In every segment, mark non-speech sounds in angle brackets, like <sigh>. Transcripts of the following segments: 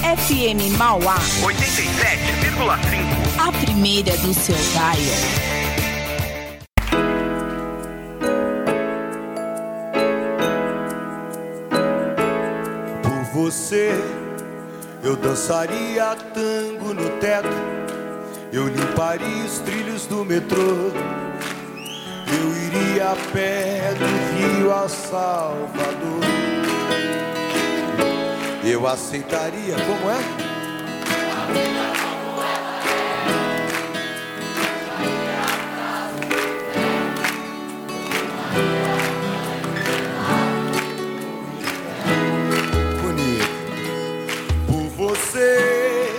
FM Mauá. 87,5. A primeira do seu dial. Por você, eu dançaria tango no teto. Eu limparia os trilhos do metrô. Eu iria a pé do Rio a Salvador. Eu aceitaria, como é? Bonito. Por você,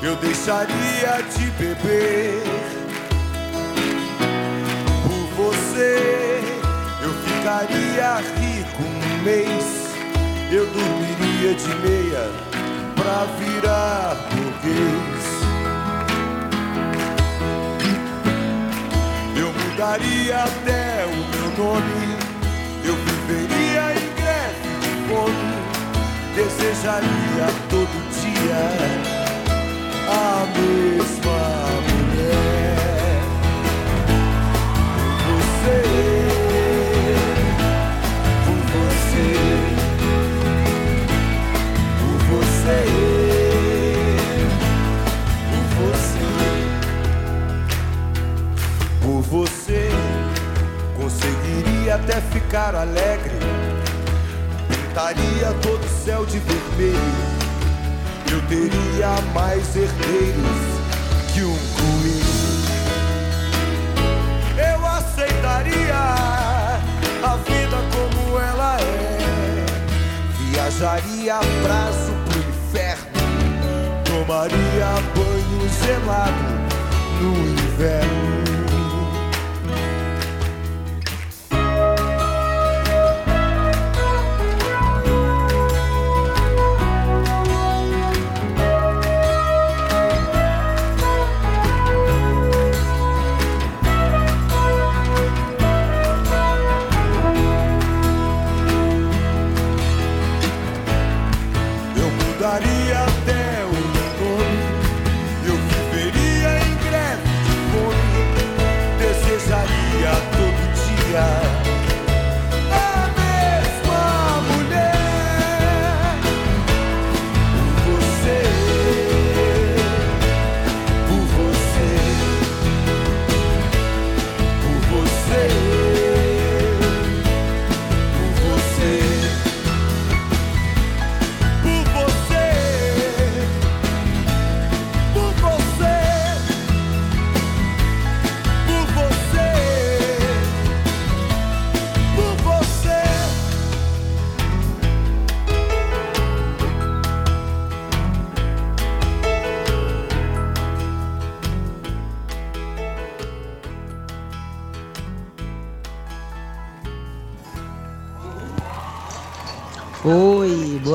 eu deixaria de beber. Por você, eu ficaria rico um mês. Eu dormiria de meia pra virar burguês. Eu mudaria até o meu nome. Eu viveria em greve de fome. Desejaria todo dia até ficar alegre. Pintaria todo o céu de vermelho. Eu teria mais herdeiros que um coelho. Eu aceitaria a vida como ela é. Viajaria a prazo pro inferno. Tomaria banho gelado no inverno.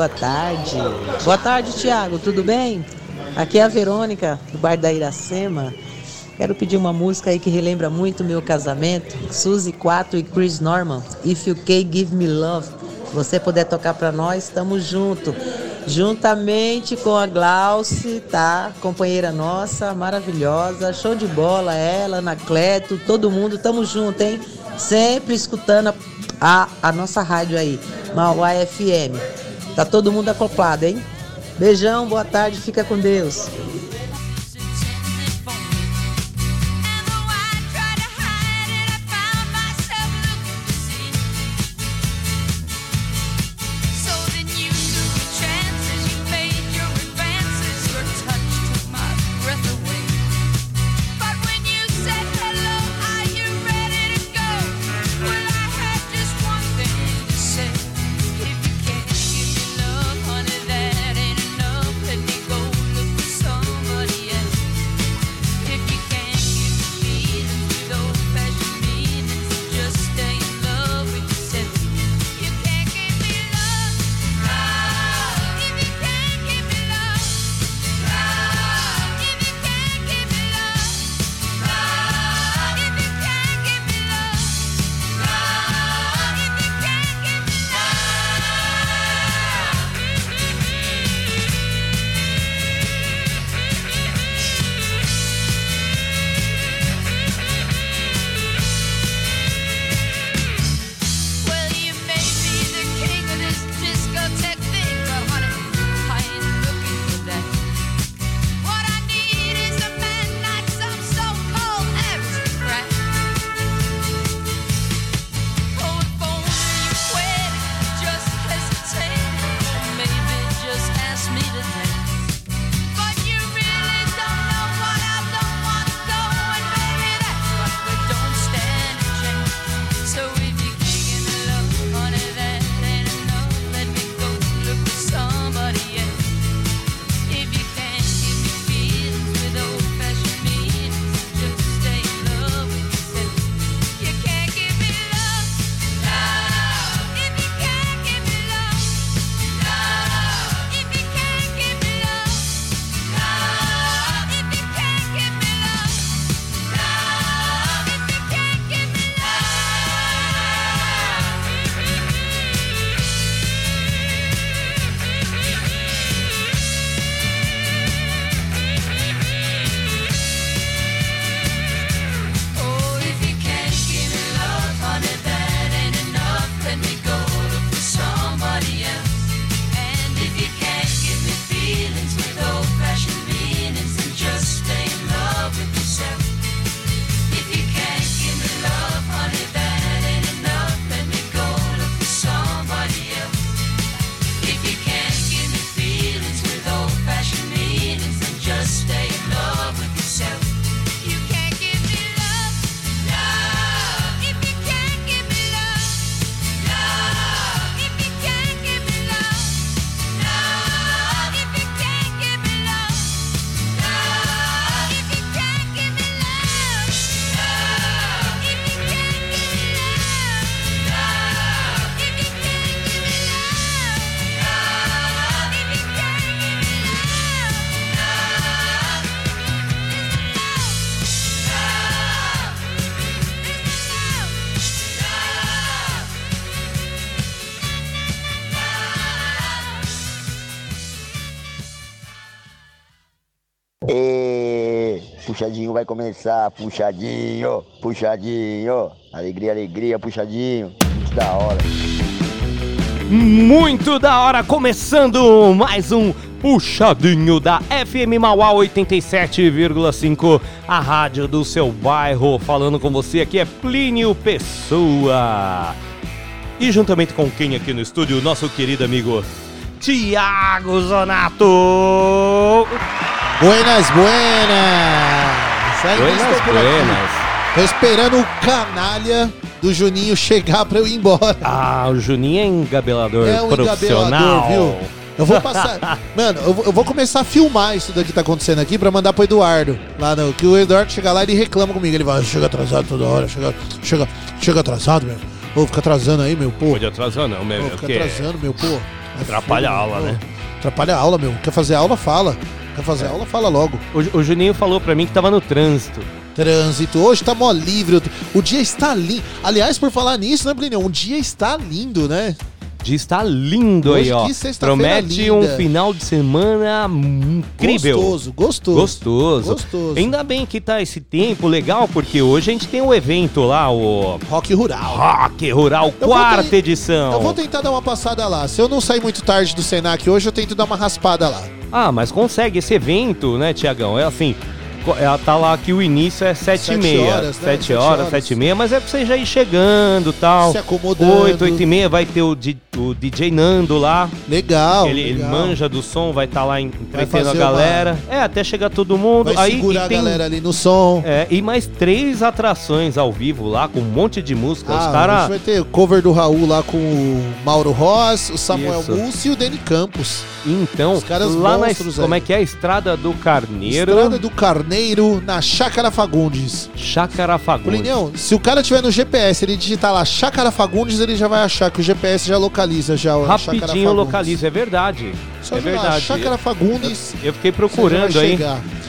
Boa tarde. Boa tarde, Tiago, tudo bem? Aqui é a Verônica, do bar da Iracema. Quero pedir uma música aí que relembra muito o meu casamento. Suzy 4 e Chris Norman, If You Can Give Me Love. Se você puder tocar pra nós, estamos junto. Juntamente com a Glauce, tá? Companheira nossa, maravilhosa, show de bola, ela, Anacleto, todo mundo, tamo junto, hein? Sempre escutando a, a, a nossa rádio aí, Mauá FM. Tá todo mundo acoplado, hein? Beijão, boa tarde, fica com Deus. Vai começar, puxadinho, puxadinho. Alegria, alegria, puxadinho. Muito da hora. Muito da hora, começando mais um puxadinho da FM Mauá 87,5, a rádio do seu bairro. Falando com você aqui é Plínio Pessoa. E juntamente com quem aqui no estúdio, nosso querido amigo Tiago Zonato. Buenas, buenas! Ainda Buenas, buenas. Tô esperando o canalha do Juninho chegar pra eu ir embora. Ah, o Juninho é engabelador É um profissional. engabelador, viu? Eu vou passar. <laughs> Mano, eu vou, começar a filmar isso daqui que tá acontecendo aqui pra mandar pro Eduardo. Lá no, que o Eduardo chega lá e ele reclama comigo. Ele vai, chega atrasado toda hora, chega, chega, chega atrasado, meu. Ô, fica atrasando aí, meu, pô. Pode atrasar não, meu. Ô, é fica porque atrasando, meu, pô. É Atrapalha fogo, a aula, meu. né? Atrapalha a aula, meu. Quer fazer aula, fala. Quer fazer aula, fala logo. O, o Juninho falou pra mim que tava no trânsito. Trânsito, hoje tá mó livre. O dia está lindo. Aliás, por falar nisso, né, Plínio? O dia está lindo, né? Dia está lindo Hoje aí, ó. Promete linda. um final de semana incrível. Gostoso, gostoso. Gostoso. Gostoso. Ainda bem que tá esse tempo legal, porque hoje a gente tem um evento lá, o Rock Rural. Rock Rural, Eu quarta ter- edição. Eu vou tentar dar uma passada lá. Se eu não sair muito tarde do Senac hoje, eu tento dar uma raspada lá. Ah, mas consegue esse evento, né, Tiagão? É assim, co- é, tá lá que o início é sete, Sete e meia. horas, né? Sete Sete horas, horas. sete e meia, mas é pra você já ir chegando e tal. Se acomodando. Oito, oito e meia vai ter o, di- o DJ Nando lá. Legal. ele, ele legal. manja do som, vai estar lá entretendo a fazer uma- galera. É, até chegar todo mundo. Vai Aí segurar e a tem- galera ali no som. É, e mais três atrações ao vivo lá, com um monte de música. Ah, Os a gente vai ter cover do Raul lá com o Mauro Ross, o Samuel Isso. Mussi e o Danny Campos. Então, Os caras lá na. Como é que é? Estrada do Carneiro. Estrada do Carneiro, na Chácara Fagundes. Chácara Fagundes. Plinião, se o cara tiver no GPS, ele digitar lá Chácara Fagundes, ele já vai achar que o GPS já localiza já Rapidinho localiza, é verdade. Só é verdade. Chácara Fagundes, Eu fiquei você procurando aí.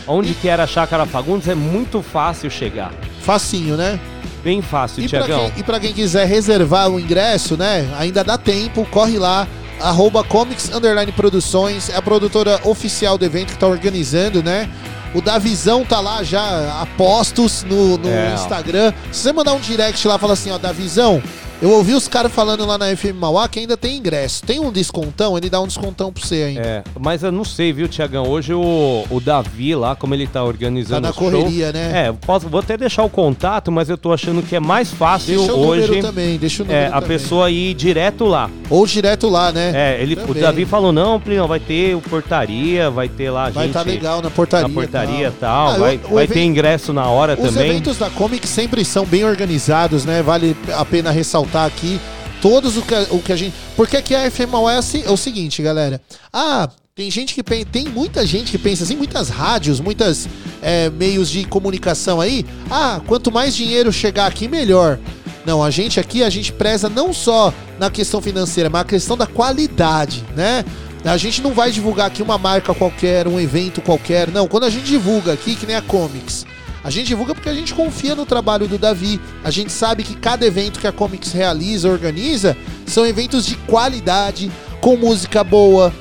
Onde que era a Chácara Fagundes é muito fácil chegar. Facinho, né? Bem fácil, E Tiagão. quem, e pra quem quiser reservar o ingresso, né? Ainda dá tempo, corre lá. Arroba Comics Underline Produções, é a produtora oficial do evento que tá organizando, né? O Davizão tá lá já a postos no, no É. Instagram. Se você mandar um direct lá e falar assim, ó, Davizão, eu ouvi os caras falando lá na FM Mauá que ainda tem ingresso. Tem um descontão? Ele dá um descontão pra você ainda. É, mas eu não sei, viu, Tiagão? Hoje o, o Davi lá, como ele tá tá organizando na o show, correria, né? É, posso, vou até deixar o contato, mas eu tô achando que é mais fácil deixa o hoje também, deixa o número é, a também. pessoa ir direto lá. Ou direto lá, né? É, ele, o. Davi falou, não, Plinão, vai ter o portaria, vai ter lá a Vai gente estar legal na portaria. na portaria e tal. tal, Ah, vai, o vai evento- ter ingresso na hora Os também. eventos da Comic sempre são bem organizados, né? Vale a pena ressaltar aqui todos o que, o que a gente. Porque aqui a FMAO é, assim- é o seguinte, galera. Ah, tem gente que pensa. Tem muita gente que pensa assim, muitas rádios, muitas é, meios de comunicação aí. Ah, quanto mais dinheiro chegar aqui, melhor. Não, a gente aqui, a gente preza não só na questão financeira, mas a questão da qualidade, né? A gente não vai divulgar aqui uma marca qualquer, um evento qualquer. Não, quando a gente divulga aqui, que nem a Comics, a gente divulga porque a gente confia no trabalho do Davi. A gente sabe que cada evento que a Comics realiza, organiza, são eventos de qualidade, com música boa,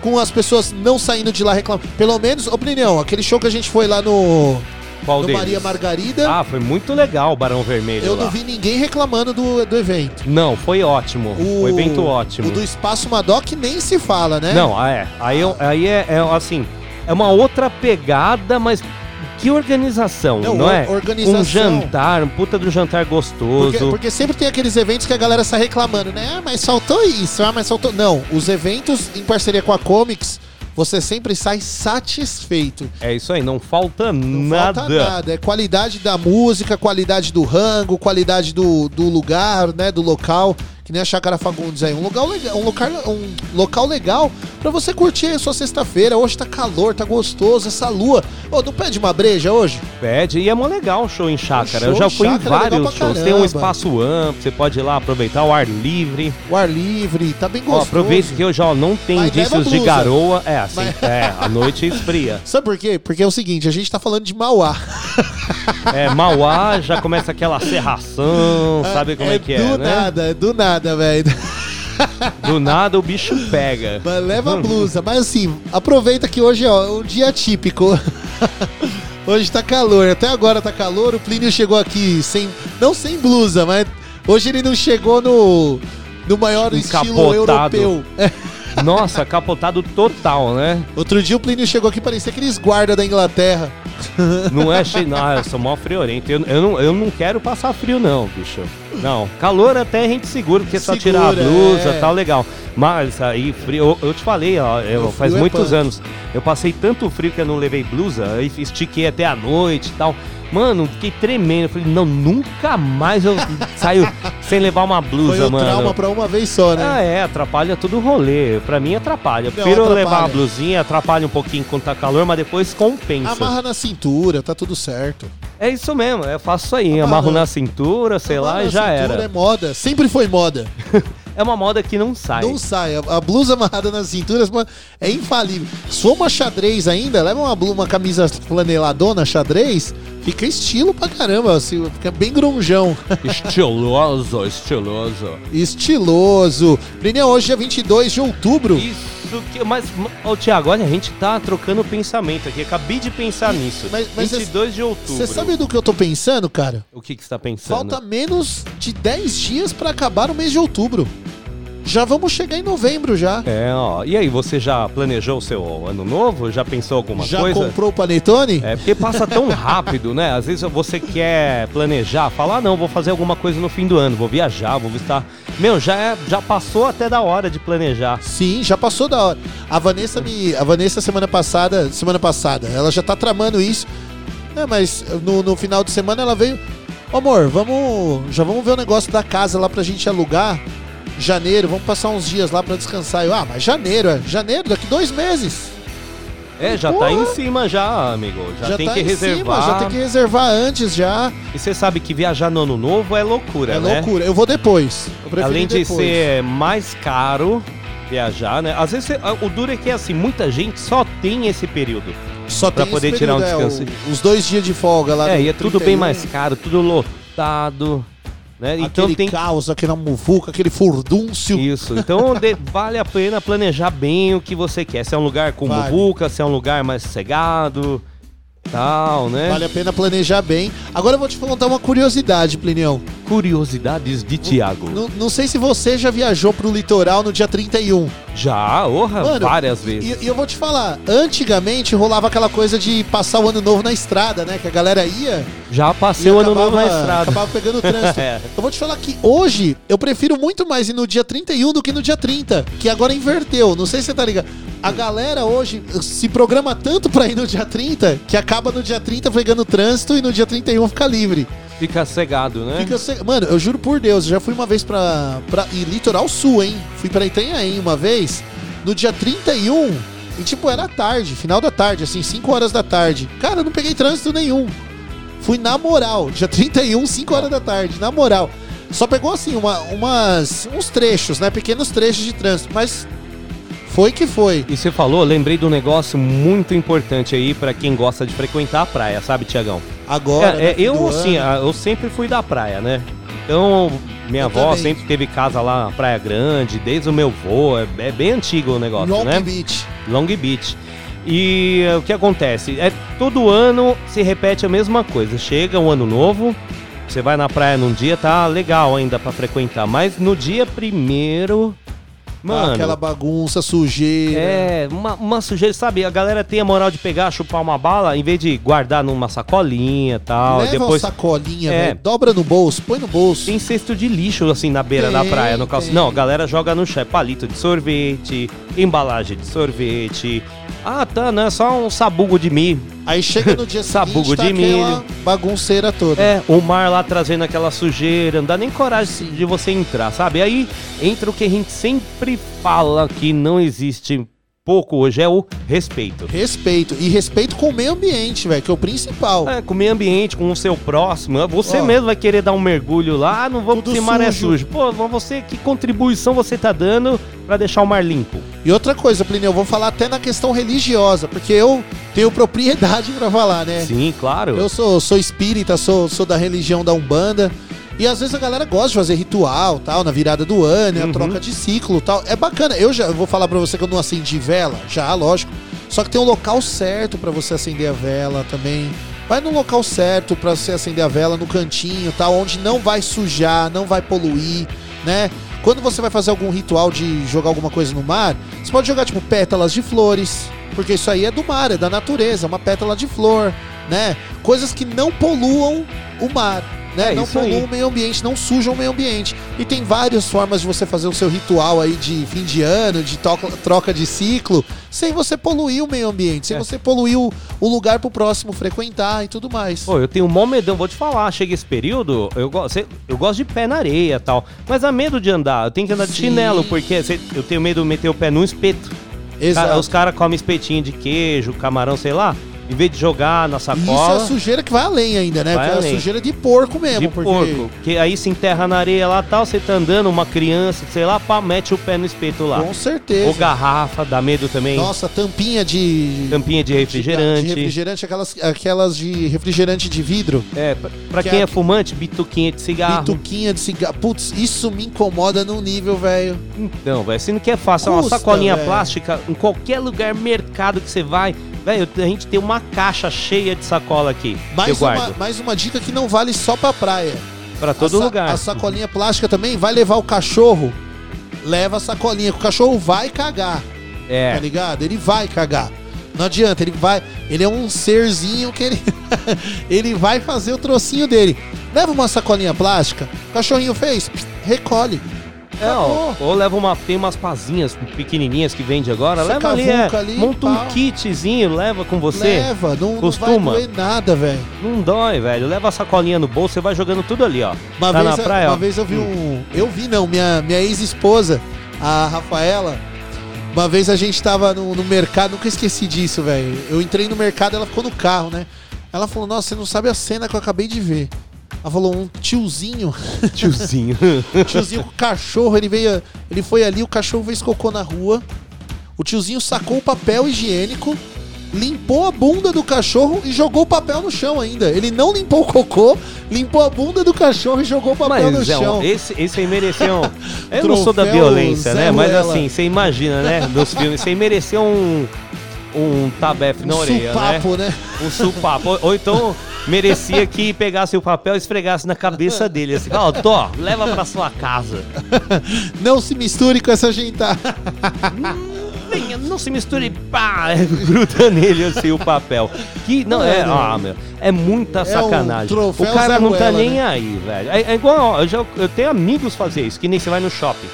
com as pessoas não saindo de lá reclamando. Pelo menos, opinião, aquele show que a gente foi lá no, Qual no deles? Maria Margarida, Ah, foi muito legal o Barão Vermelho eu lá. não vi ninguém reclamando do, do evento. Não, foi ótimo. O, O evento ótimo. O do Espaço Madoc nem se fala, né? Não, ah, é. Aí, eu- aí é, é, assim, é uma outra pegada, mas que organização, Não, não, é? organização. Um jantar, um puta do jantar gostoso. Porque, porque sempre tem aqueles eventos que a galera está reclamando, né? Ah, mas faltou isso, ah, mas faltou. Não, os eventos em parceria com a Comics, você sempre sai satisfeito. É isso aí, não falta Não nada. falta nada. É qualidade da música, qualidade do rango, qualidade do, do lugar, né? Do local. Que nem a Chácara Fagundes aí. Um lugar legal, um local, um local legal pra você curtir a sua sexta-feira. Hoje tá calor, tá gostoso, essa lua. Ô, não pede uma breja hoje? Pede, e é mó legal o show em chácara. show Eu já fui em é vários pra shows. Tem um espaço amplo, você pode ir lá aproveitar o ar livre. O ar livre, tá bem Ó, gostoso. aproveita que hoje ó, não tem Mas indícios de garoa. É, assim, Mas- é, a noite esfria. <laughs> Sabe por quê? Porque é o seguinte, a gente tá falando de Mauá. É, Mauá já começa aquela serração, <laughs> sabe como é, que é, do né? nada, é do nada, velho. Do nada o bicho pega. Mas leva a blusa. Mas assim, aproveita que hoje ó, é um dia típico. <laughs> Hoje tá calor, até agora tá calor. O Plínio chegou aqui sem. Não sem blusa, mas hoje ele não chegou no. No maior estilo Encapotado. europeu. É. <laughs> Nossa, capotado total, né? Outro dia o Plínio chegou aqui, parecia aqueles guarda da Inglaterra. Não é cheio. Não, eu sou mó friorento. Eu, eu, não, eu não quero passar frio, não, bicho. Não. Calor até a gente segura, porque é só Segura, tirar a blusa é. tá legal. Mas aí, frio. Eu, eu te falei, ó, eu- faz é muitos anos. Eu passei tanto frio que eu não levei blusa, aí estiquei até a noite e tal. Mano, fiquei tremendo. Eu falei, não, nunca mais eu saio sem levar uma blusa, Foi o mano. trauma pra uma vez só, né? Ah, é, atrapalha todo o rolê. Pra mim atrapalha. Eu prefiro atrapalha. levar uma blusinha, atrapalha um pouquinho quando tá calor, mas depois compensa. Amarra na cintura, tá tudo certo. É isso mesmo, eu faço isso aí, Amarra- amarro na cintura, sei Amarra lá, e já cintura era. É moda, sempre foi moda. <laughs> É uma moda que não sai. Não sai. A, a blusa amarrada nas cinturas mano, é infalível. Se for uma xadrez ainda, leva uma, blu- uma camisa flaneladona xadrez, fica estilo pra caramba. assim, fica bem grunjão. <laughs> Estiloso, estiloso. Estiloso. Plínio, hoje é 22 de outubro. Isso que. Mas, ô Thiago, olha, a gente tá trocando pensamento aqui. Acabei de pensar nisso. Mas- mas 22 de outubro. Você sabe do que eu tô pensando, cara? o que, que você tá pensando? Falta menos de 10 dias pra acabar o mês de outubro. Já vamos chegar em novembro já. É, ó. E aí, você já planejou o seu ano novo? Já pensou alguma já coisa? comprou o panetone? É, porque passa tão rápido, né? Às vezes você quer planejar, falar, ah, não, vou fazer alguma coisa no fim do ano, vou viajar, vou visitar. Meu, já, é, já passou até da hora de planejar. Sim, já passou da hora. A Vanessa me. A Vanessa semana passada. Semana passada, ela já tá tramando isso. É, mas no, no final de semana ela veio. Ô, amor, vamos. Já vamos ver o negócio da casa lá pra gente alugar. Janeiro, vamos passar uns dias lá pra descansar. Eu, ah, mas janeiro, é. Janeiro, daqui dois meses. É, já tá Porra. em cima já, amigo. Já, tem tá que reservar. Cima, já tem que reservar antes já. E você sabe que viajar no ano novo é loucura, É, né? loucura. Eu vou depois. Eu Além de depois. ser mais caro viajar, né? Às vezes o duro é que assim, muita gente só tem esse período. Só pra tem poder esse tirar um período, é, descanso. o- os dois dias de folga lá é, e é tudo 31, bem mais caro, tudo lotado, né? Então aquele tem caos, aquela muvuca, aquele furdúncio. Isso, então <laughs> de- vale a pena planejar bem o que você quer. Se é um lugar com Vale. muvuca, se é um lugar mais sossegado, tal, né? Vale a pena planejar bem. Agora eu vou te contar uma curiosidade, Plinião. Curiosidades de Tiago. Não, não sei se você já viajou pro litoral no dia 31. Já, orra, Mano, várias vezes. E, e eu vou te falar, antigamente rolava aquela coisa de passar o ano novo na estrada, né? Que a galera ia Já passei o ano novo na acabava- estrada. Acabava pegando trânsito. <laughs> É. Eu vou te falar que hoje eu prefiro muito mais ir no dia 31 do que no dia 30, que agora inverteu. Não sei se você tá ligado. A galera hoje se programa tanto pra ir no dia 30 que acaba no dia 30 pegando trânsito e no dia 31 fica livre. Fica cegado, né? Fica se- Mano, eu juro por Deus, eu já fui uma vez pra, pra. E litoral sul, hein? Fui pra Itanhaém uma vez, no dia 31. E tipo, era tarde, final da tarde, assim, 5 horas da tarde. Cara, eu não peguei trânsito nenhum. Fui na moral, dia 31, 5 horas da tarde, na moral. Só pegou assim, uma, umas, uns trechos, né? Pequenos trechos de trânsito, mas foi que foi. E você falou, lembrei de um negócio muito importante aí pra quem gosta de frequentar a praia, sabe, Tiagão? Agora. É, é, eu, assim, ano. eu sempre fui da praia, né? Então, minha Eu avó também. sempre teve casa lá na Praia Grande, desde o meu vô, é, é bem antigo o negócio, Long né? Beach. Long Beach. E eh, o que acontece? É todo ano se repete a mesma coisa. Chega um ano novo, você vai na praia num dia, tá legal ainda pra frequentar, mas no dia primeiro, mano, Aquela bagunça, sujeira. é uma, uma sujeira, sabe? A galera tem a moral de pegar, chupar uma bala, em vez de guardar numa sacolinha e tal, Leva depois uma sacolinha, É. velho. Dobra no bolso, põe no bolso. tem cesto de lixo assim na beira da Tem, praia, no calço. tem. Não, a galera joga no chão, é palito de sorvete, embalagem de sorvete. Ah, tá, não é só um sabugo de milho. Aí chega no dia <laughs> Sabugo seguinte, tá de milho. bagunceira toda. É, o mar lá trazendo aquela sujeira, não dá nem coragem de você entrar, sabe? Aí entra o que a gente sempre fala que não existe pouco hoje, é o respeito. Respeito. E respeito com o meio ambiente, velho, que é o principal. É, com o meio ambiente, com o seu próximo. Você Ó. mesmo vai querer dar um mergulho lá, ah, não porque o mar é sujo. Pô, você, que contribuição você tá dando pra deixar o mar limpo? E outra coisa, Plinio, eu vou falar até na questão religiosa, porque eu tenho propriedade <laughs> pra falar, né? Sim, claro. Eu sou, sou espírita, sou, sou da religião da Umbanda. E às vezes a galera gosta de fazer ritual, tal, na virada do ano, Uhum. a troca de ciclo, tal. É bacana. Eu já eu vou falar pra você que eu não acendi vela, já, lógico. Só que tem um local certo pra você acender a vela também. Vai no local certo pra você acender a vela, no cantinho, tá? Onde não vai sujar, não vai poluir, né? Quando você vai fazer algum ritual de jogar alguma coisa no mar, você pode jogar tipo pétalas de flores, porque isso aí é do mar, é da natureza, é uma pétala de flor, né? Coisas que não poluam o mar. Né? Não poluam o meio ambiente, não sujam o meio ambiente. E tem várias formas de você fazer o seu ritual aí de fim de ano, de troca de ciclo, sem você poluir o meio ambiente, sem É. você poluir o, o lugar pro próximo frequentar e tudo mais. Pô, eu tenho um mó medão, vou te falar, chega esse período, eu, go- eu gosto de pé na areia e tal, mas há medo de andar, eu tenho que andar de Sim. chinelo, porque eu tenho medo de meter o pé num espeto. Exato. Os caras comem espetinho de queijo, camarão, sei lá, em vez de jogar na E Isso é sacola, sujeira que vai além ainda, né? Vai Porque é além. sujeira de porco mesmo. de porque... porco, que aí se enterra na areia lá tal, você tá andando, uma criança, sei lá, pá, mete o pé no espeto lá. Com certeza. Ou garrafa, dá medo também. Nossa, tampinha de. Tampinha de refrigerante. De, de refrigerante, aquelas, aquelas de refrigerante de vidro. É, pra, pra Que quem é- é fumante, bituquinha de cigarro. Bituquinha de cigarro. Putz, isso me incomoda num nível, velho. Então, velho, se não quer faça uma Custa, sacolinha velho. plástica em qualquer lugar, mercado que você vai, velho, a gente tem uma caixa cheia de sacola aqui. Mais uma, mais uma dica que não vale só pra praia. Pra todo a lugar. A sacolinha plástica também vai levar o cachorro. Leva a sacolinha, que o cachorro vai cagar. Tá É. ligado? Ele vai cagar. Não adianta, ele vai. Ele é um serzinho que ele. <laughs> ele vai fazer o trocinho dele. Leva uma sacolinha plástica, o cachorrinho fez, recolhe. É, ó, ou leva uma. Tem umas pazinhas pequenininhas que vende agora. Você leva ali, é, ali, monta um kitzinho, leva com você. Leva, não, não Costuma. vai doer nada, velho. Não dói, velho. Leva a sacolinha no bolso, você vai jogando tudo ali, ó. Uma, tá vez, na praia, uma ó. vez eu vi um. Eu vi, não, minha, minha ex-esposa, a Rafaela. Uma vez a gente tava no, no mercado, nunca esqueci disso, velho. Eu entrei no mercado, ela ficou no carro, né? Ela falou: Nossa, você não sabe a cena que eu acabei de ver. Ela falou: Um tiozinho, <laughs> Tiozinho. tiozinho com cachorro, ele veio. Ele foi ali, o cachorro fez cocô na rua. O tiozinho sacou o papel higiênico, limpou a bunda do cachorro e jogou o papel no chão ainda. Ele não limpou o cocô, limpou a bunda do cachorro e jogou o papel no Mas, é, um- chão. esse, esse aí mereceu. um- Eu não sou da violência, Zé né? Mas assim, você imagina, né? Nos filmes, você mereceu um. Um tabefe na um orelha, né? supapo, né? Um supapo. Ou, ou então merecia que pegasse o papel e esfregasse na cabeça dele. Assim, ó, Tó, leva pra sua casa. Não se misture com essa gentada. Venha, não se misture, pá, <laughs> gruda nele assim o papel. Que não é, ah, meu, é muita um sacanagem. troféu o cara não tá Ruela, nem né? aí, velho. É, é igual, ó, eu, já, eu tenho amigos fazer isso, que nem você vai no shopping.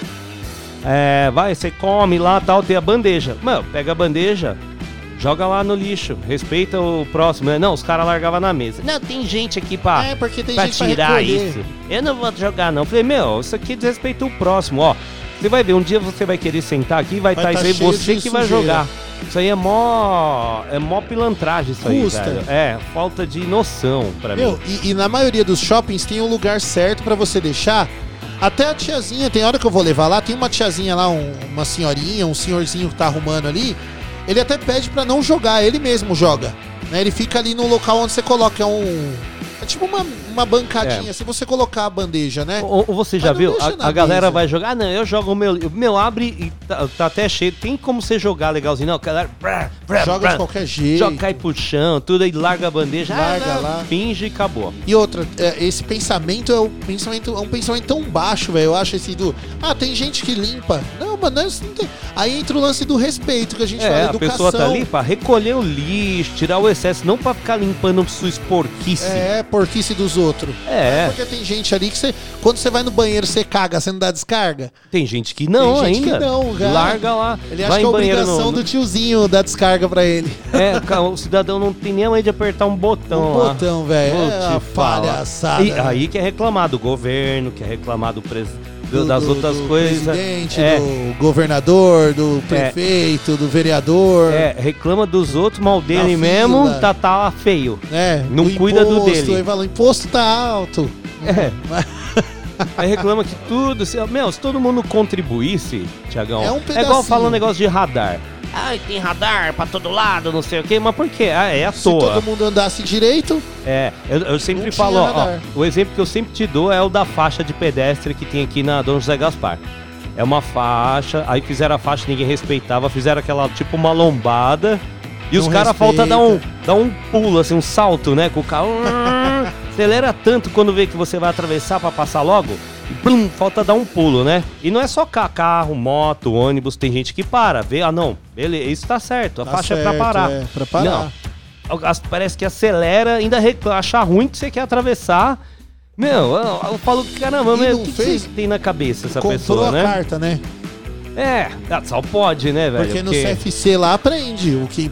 É, vai, você come lá tal, tem a bandeja. Mano, pega a bandeja, joga lá no lixo, respeita o próximo. né? Não, os caras largavam na mesa. Não, tem gente aqui pra, É, porque tem pra gente pra tirar recolher. isso. Eu não vou jogar, não. Falei, meu, isso aqui desrespeita o próximo, ó. Você vai ver, um dia você vai querer sentar aqui, vai Vai estar tá isso aí, você que vai jogar. Isso aí é mó. É mó pilantragem isso Custa. aí, velho. É, falta de noção pra Meu, mim. e, e na maioria dos shoppings tem um lugar certo pra você deixar. Até a tiazinha, tem hora que eu vou levar lá, tem uma tiazinha lá, um- uma senhorinha, um senhorzinho que tá arrumando ali. Ele até pede pra não jogar, ele mesmo joga. né? Ele fica ali no local onde você coloca é um. É tipo uma, uma bancadinha, É. se você colocar a bandeja, né? Ou, ou você já viu? A, a galera vai jogar. Ah, não, eu jogo o meu. O meu abre e tá, tá até cheio. Tem como você jogar legalzinho. Não, a galera. brá, brá, Joga brá, de qualquer jeito. Joga, cai pro chão, tudo aí, larga a bandeja. ah, Larga não, lá. Finge e acabou. E outra, é, esse pensamento é, o pensamento é um pensamento tão baixo, velho. Eu acho esse do. Ah, tem gente que limpa. Não, mano, não tem. Aí entra o lance do respeito que a gente É, fala, a educação. pessoa tá ali pra recolher o lixo, tirar o excesso, não pra ficar limpando sua esporquice. É, porquice dos outros. É. Porque tem gente ali que você. Quando você vai no banheiro, você caga, você não dá descarga. Tem gente que não Tem gente ainda. que não, cara. Larga lá. Ele acha que é obrigação no, do tiozinho dar descarga pra ele. É, o cidadão não tem nem a mãe de apertar um botão Um lá. botão, velho. É uma palhaçada. E aí que é reclamar do governo, que é reclamar do pres... do- Do- das do- outras do coisas. presidente, é, do governador, do prefeito, do vereador. é, reclama dos outros, mal dele mesmo, fila. tá, tá feio. né? Não do cuida do imposto, dele. Aí fala, imposto tá alto. É. <laughs> Aí reclama que tudo. Se, meu, se todo mundo contribuísse, Tiagão, É um é igual falar um negócio de radar. Ai, tem radar pra todo lado, não sei o quê, mas por quê? Ah, é à Se toa. todo mundo andasse direito, É, eu, eu sempre falo, ó, o exemplo que eu sempre te dou é o da faixa de pedestre que tem aqui na Dom José Gaspar. É uma faixa, aí fizeram a faixa, ninguém respeitava, fizeram aquela tipo uma lombada E os Não caras falta dar um, dar um pulo, assim, um salto, né? Com o carro. <laughs> Acelera tanto quando vê que você vai atravessar pra passar logo. Falta dar um pulo, né? E não é só ca- carro, moto, ônibus, tem gente que para, vê, ah não, beleza, isso tá certo, a Tá faixa é certo, pra parar. é, pra parar. Não, as- parece que acelera, ainda achar ruim que você quer atravessar. Meu, eu, eu falo, caramba, não o que, fez- que tem na cabeça essa Comprou pessoa, a né? carta, né? É, ah, só pode, né, velho? Porque no CFC lá aprende o que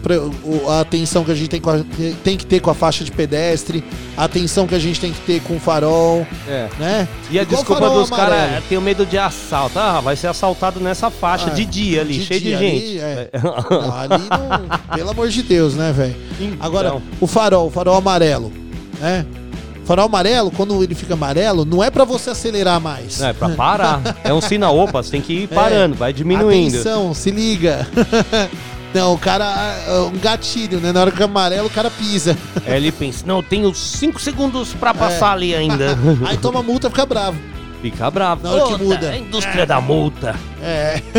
a atenção que a gente tem, a- tem que ter com a faixa de pedestre, a atenção que a gente tem que ter com o farol, É. né? E a Igual desculpa dos caras é ter medo de assalto. Ah, vai ser assaltado nessa faixa Ah, de dia ali, de cheio dia de ali, gente. é. Não, ali não. Pelo amor de Deus, né, velho? <laughs> Então. Agora, o farol, o farol amarelo, né? Farol amarelo, quando ele fica amarelo, não é pra você acelerar mais. Não, é pra parar. É um sinal, opa, você tem que ir parando, vai diminuindo. Atenção, se liga. <laughs> Não, o cara. ah, Um gatilho, né? Na hora que é amarelo, o cara pisa. Aí ele pensa, não, eu tenho 5 segundos pra passar ali ainda. <laughs> Aí toma multa fica bravo. Fica bravo. Na hora que Puta, muda. É a indústria da multa. É. <laughs>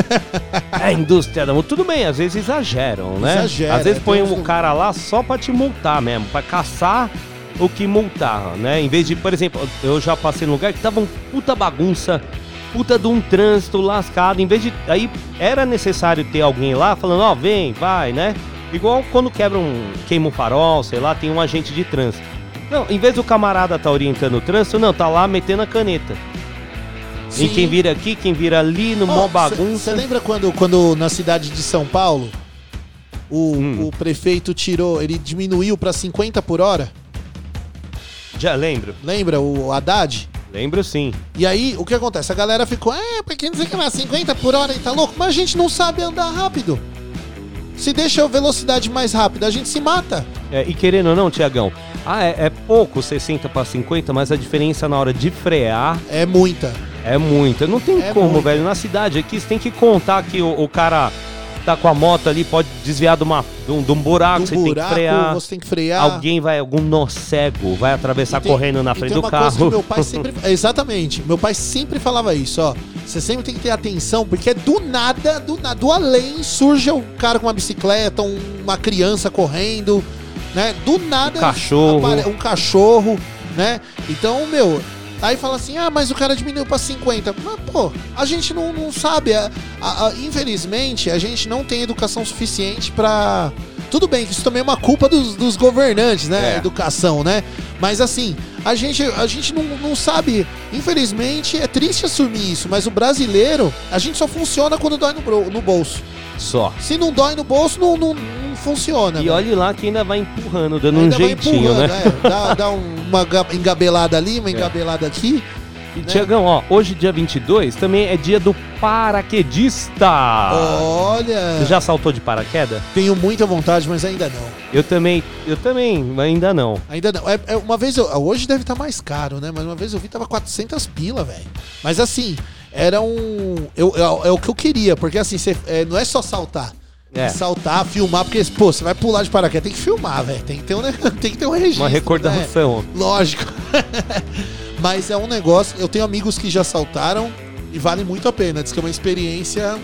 É a indústria da multa. Tudo bem, às vezes exageram, né? Exagera, Às vezes põe tem uns- o cara lá só pra te multar mesmo, pra caçar o que multar, né? Em vez de, por exemplo, eu já passei num lugar que tava um puta bagunça, puta de um trânsito lascado. Em vez de. Aí era necessário ter alguém lá falando, ó, vem, vai, né? Igual quando quebra um. queima um farol, sei lá, tem um agente de trânsito. Não, em vez do camarada tá orientando o trânsito, não, tá lá metendo a caneta. E quem vira aqui, quem vira ali, no mó bagunça. Você lembra quando, quando na cidade de São Paulo o, Hum. o prefeito tirou, ele diminuiu pra 50 por hora? Já lembro. Lembra o Haddad? Lembro sim. E aí, o que acontece? A galera ficou, é, porque não sei o que lá, 50 por hora e tá louco? Mas a gente não sabe andar rápido. Se deixa a velocidade mais rápida, a gente se mata. É, e querendo ou não, Tiagão, ah, é, é pouco 60 para 50, mas a diferença na hora de frear É muita. é muita. Não tem É como, muita. velho. Na cidade aqui, você tem que contar que o, o cara tá com a moto ali, pode desviar de, uma, de, um, de um buraco, Do você tem que buraco, frear. você tem que frear. Alguém vai, algum nó cego, vai atravessar tem- correndo na frente do carro. que meu pai <laughs> sempre. Exatamente. Meu pai sempre falava isso, ó. Você sempre tem que ter atenção, porque do nada, do, na- do além, surge um cara com uma bicicleta, um- uma criança correndo, né? Do nada. Um cachorro. Um cachorro, né? Então, meu. Aí fala assim, ah, mas o cara diminuiu pra 50. Mas, pô, a gente não, não sabe. A- a- a- infelizmente, a gente não tem educação suficiente pra. Tudo bem que isso também é uma culpa dos, dos governantes, né? É. Educação, né? Mas assim, a gente, a gente não, não sabe. Infelizmente, é triste assumir isso, mas o brasileiro, a gente só funciona quando dói no, no bolso. Só. Se não dói no bolso, não, não, não funciona. E né? olhe lá que ainda vai empurrando, dando Ainda um vai jeitinho, empurrando, né? é. Dá, dá um- uma ga- engabelada ali, uma engabelada aqui. E, Tiagão, ó, hoje, dia 22, também é dia do paraquedista. Olha, Você já saltou de paraquedas? tenho muita vontade, mas ainda não. Eu também, eu também, mas ainda não. Ainda não. É, é, uma vez eu, hoje deve estar mais caro, né? Mas uma vez eu vi tava 400 pila, velho. Mas assim, era um. Eu, eu- é o que eu queria, porque assim, cê- é, não é só saltar. É. É. Saltar, filmar, porque, pô, você vai pular de paraquedas, tem que filmar, velho. Tem que ter um, <laughs> tem que ter um registro. Uma recordação. né? Lógico. <laughs> Mas é um negócio. Eu tenho amigos que já saltaram e vale muito a pena. Diz que é uma experiência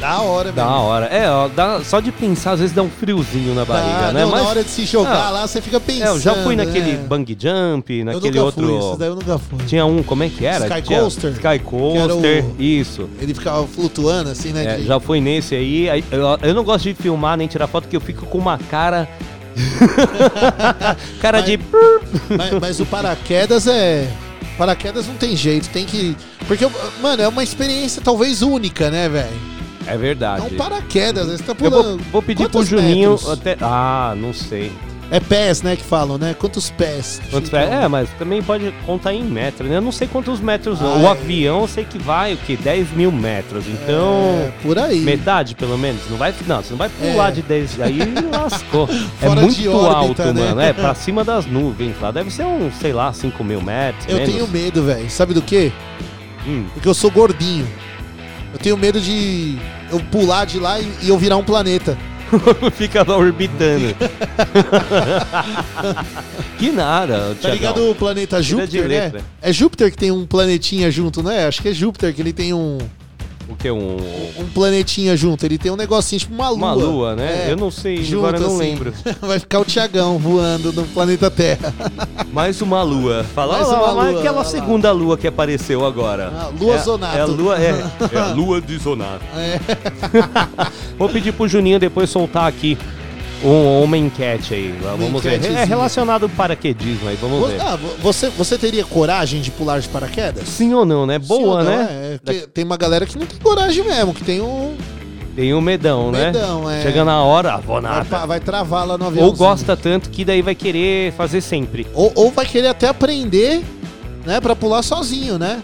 da hora, Da velho. hora. É, ó, dá- só de pensar, às vezes dá um friozinho na barriga, né? não, Mas na hora de se jogar Ah, lá, você fica pensando. é, eu já fui naquele né? bang jump, Eu naquele nunca outro. fui, esse daí eu nunca fui. Tinha um, como é que era? Sky Tinha- Coaster? Sky Coaster, o- isso. Ele ficava flutuando assim, né? É, de- já fui nesse aí. aí eu, eu não gosto de filmar nem tirar foto, porque eu fico com uma cara. <laughs> cara de. mas, mas o paraquedas é. Paraquedas não tem jeito, tem que. Porque, mano, é uma experiência talvez única, né, velho? É É verdade. um paraquedas, né? você tá Eu pulando. vou, vou pedir pro Quantos Juninho metros? até. Ah, não sei. É pés, né, que falam, né? Quantos pés? Quantos ficam? pés? É, mas também pode contar em metros, né? Eu não sei quantos metros não. Ah, o é. avião eu sei que vai o quê? 10 mil metros. Então. É, por aí. Metade, pelo menos. Não vai, não, você não vai pular É. de 10. Aí lascou. <laughs> é muito órbita, alto, né? mano. É, pra <laughs> cima das nuvens lá. Deve ser uns, sei lá, 5 mil metros. Eu menos. tenho medo, velho. Sabe do quê? Hum, Porque eu sou gordinho. Eu tenho medo de eu pular de lá e, e eu virar um planeta. <laughs> Fica lá orbitando. <laughs> que nada, Tá ligado o planeta Júpiter, né? É Júpiter que tem um planetinha junto, né? Acho que é Júpiter que ele tem um O que? Um, Um planetinha junto. Ele tem um negocinho, tipo uma lua. uma lua, né? É, eu não sei, junto, agora eu não assim. lembro. <laughs> Vai ficar o Tiagão voando no planeta Terra. <laughs> Mais uma lua. Fala, Mais lá, uma olha lua, aquela lá. segunda lua que apareceu agora. Ah, lua é, Zonato. É a lua, é, é a <laughs> lua de Zonato. É. Vou pedir pro Juninho depois soltar aqui um, uma enquete aí. Vamos ver. É relacionado ao paraquedismo aí, vamos ver. Ah, vo- você, você teria coragem de pular de paraquedas? Sim ou não, né? Boa, não? né? É, tem uma galera que não tem coragem mesmo, que tem um. Tem um medão, né? Medão, é. Chega na hora, ah, vou Vai, nada. pa- vai travar lá no avião. Ou gosta tanto que daí vai querer fazer sempre. Ou, ou vai querer até aprender, né, pra pular sozinho, né?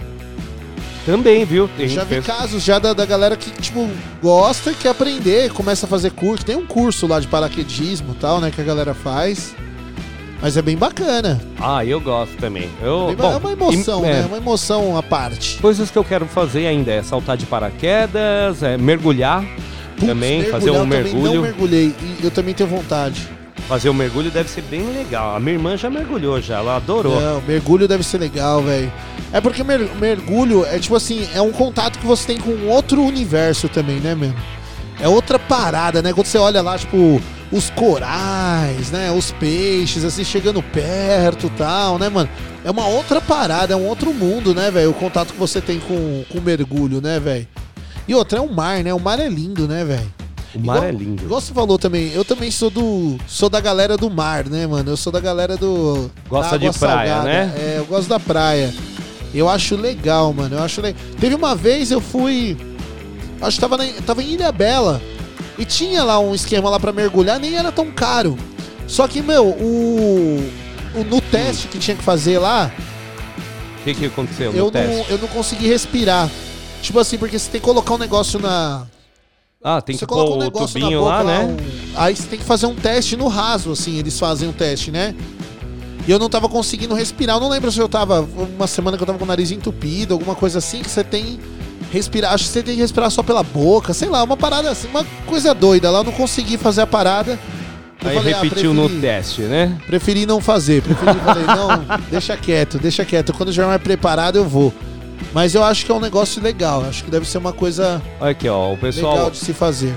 Também, viu? Tem já vi pensa- casos já da, da galera que, tipo, gosta e quer aprender, começa a fazer curso. Tem um curso lá de paraquedismo e tal, né, que a galera faz. Mas é bem bacana. Ah, eu gosto também. Eu, ba- bom, é uma emoção, im- é, né? Uma emoção à parte. Coisas que eu quero fazer ainda é saltar de paraquedas, é mergulhar Putz, também, fazer mergulhar, um eu também mergulho. não mergulhei e eu também tenho vontade. Fazer um mergulho deve ser bem legal. A minha irmã já mergulhou já, ela adorou. Não, mergulho deve ser legal, velho. É porque mer- mergulho é tipo assim, é um contato que você tem com outro universo também, né, mesmo? É outra parada, né? Quando você olha lá, tipo, os corais, né? Os peixes, assim, chegando perto tal, né, mano? É uma outra parada, é um outro mundo, né, velho? O contato que você tem com, com o mergulho, né, velho? E outra, é o mar, né? O mar é lindo, né, velho? O mar Igual- é lindo. Igual você falou também, eu também sou do. sou da galera do mar, né, mano? Eu sou da galera do. Gosta de praia, né? É, eu gosto da praia. Eu acho legal, mano. Eu acho legal. Teve uma vez eu fui. Acho que tava, na, tava em Ilha Bela. E tinha lá um esquema lá pra mergulhar, nem era tão caro. Só que, meu, o. o- no teste que tinha que fazer lá, O que, que aconteceu eu no não, teste? eu não consegui respirar. Tipo assim, porque você tem que colocar um negócio na, Ah, tem você que pôr um o tubinho boca lá, né? um- Aí você tem que fazer um teste no raso, assim, eles fazem um teste, né? E eu não tava conseguindo respirar. Eu não lembro se eu tava. Uma semana que eu tava com o nariz entupido, alguma coisa assim, que você tem. Respirar. Acho que você tem que respirar só pela boca, sei lá, uma parada assim, uma coisa doida. Lá eu não consegui fazer a parada. Eu Aí falei, ah, repetiu no preferi- teste, né? Preferi não fazer. Preferi, falei, não, <laughs> deixa quieto, deixa quieto. Quando estiver mais preparado, eu vou. Mas eu acho que é um negócio legal. Acho que deve ser uma coisa Olha aqui, ó, o pessoal legal de se fazer.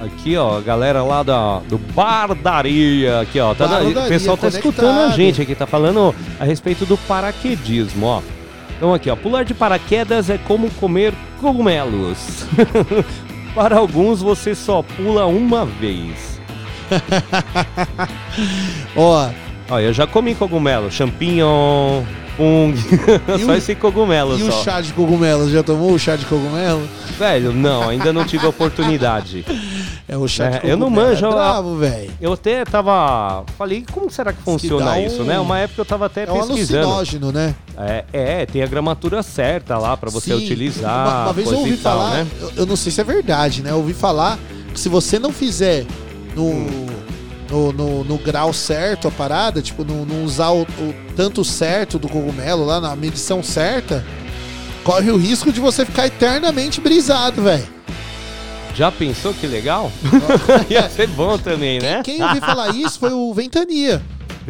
aqui, ó, a galera lá da, do Bardaria, aqui, ó, tá na- o Bardaria, pessoal tá conectado. escutando a gente aqui, tá falando a respeito do paraquedismo, ó. Então aqui, ó, pular de paraquedas é como comer cogumelos. <laughs> Para alguns você só pula uma vez. <laughs> Ó, Ó, eu já comi cogumelo, champignon, fungo, E <laughs> só o- esse cogumelo E o só. chá de cogumelo? Já tomou o chá de cogumelo? Velho, não, ainda não tive a oportunidade. É o chá É, de cogumelo. eu não manjo, É bravo, velho. Eu até tava. Falei, como será que funciona um- isso, né? Uma época eu tava até É um pesquisando. alucinógeno, né? É, é, tem a gramatura certa lá pra você Sim. utilizar. Uma, uma vez eu ouvi e tal, falar, né? eu, eu não sei se é verdade, né? Eu ouvi falar que se você não fizer no, no, no, no grau certo a parada, tipo, não, não usar o, o tanto certo do cogumelo lá, na medição certa, corre o risco de você ficar eternamente brisado, velho. Já pensou que legal? <laughs> Ia ser bom também, né? Quem ouviu falar isso foi o Ventania.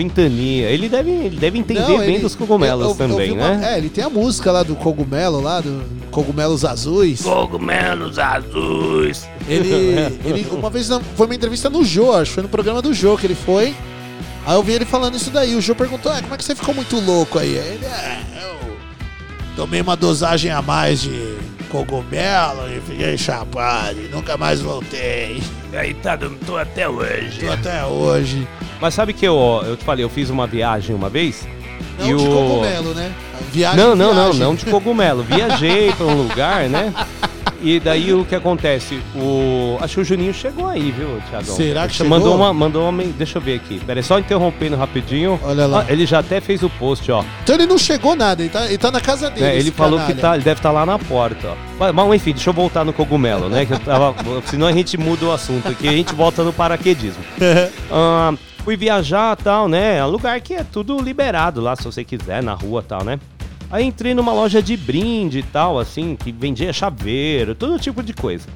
Ventania. Ele deve, ele deve entender Não, bem ele- dos cogumelos eu- eu- eu também, vi uma- né? É, ele tem a música lá do cogumelo, lá, do Cogumelos Azuis. Cogumelos azuis. Ele, <laughs> ele uma vez na- foi uma entrevista no Jô, acho, foi no programa do Jô que ele foi. Aí eu vi ele falando isso daí. O Jô perguntou: ah, como é que você ficou muito louco aí? Aí ele, é, eu tomei uma dosagem a mais de cogumelo e fiquei chapado e nunca mais voltei. Aí tá, tô até hoje. Tô até hoje. Mas sabe que eu, eu te falei, eu fiz uma viagem uma vez. Não e de o... cogumelo, né? Viagem, Não, não, não, viagem. não de cogumelo. Viajei pra um <laughs> lugar, né? E daí o que acontece? O. Acho que o Juninho chegou aí, viu, Thiagão? Será que chegou? Mandou uma. Mandou uma. Deixa eu ver aqui. Pera aí, só interrompendo rapidinho. Olha lá. Ah, ele já até fez o post, ó. Então ele não chegou nada, ele tá, ele tá na casa dele. É, ele falou que canalha. tá, ele deve estar lá na porta, ó. Mas, mas, enfim, deixa eu voltar no cogumelo, né? Que tava, <laughs> senão a gente muda o assunto aqui, a gente volta no paraquedismo. <laughs> Ah, fui viajar tal, né? É um lugar que é tudo liberado lá, se você quiser, na rua tal, né? Aí entrei numa loja de brinde e tal, assim, que vendia chaveiro, todo tipo de coisa.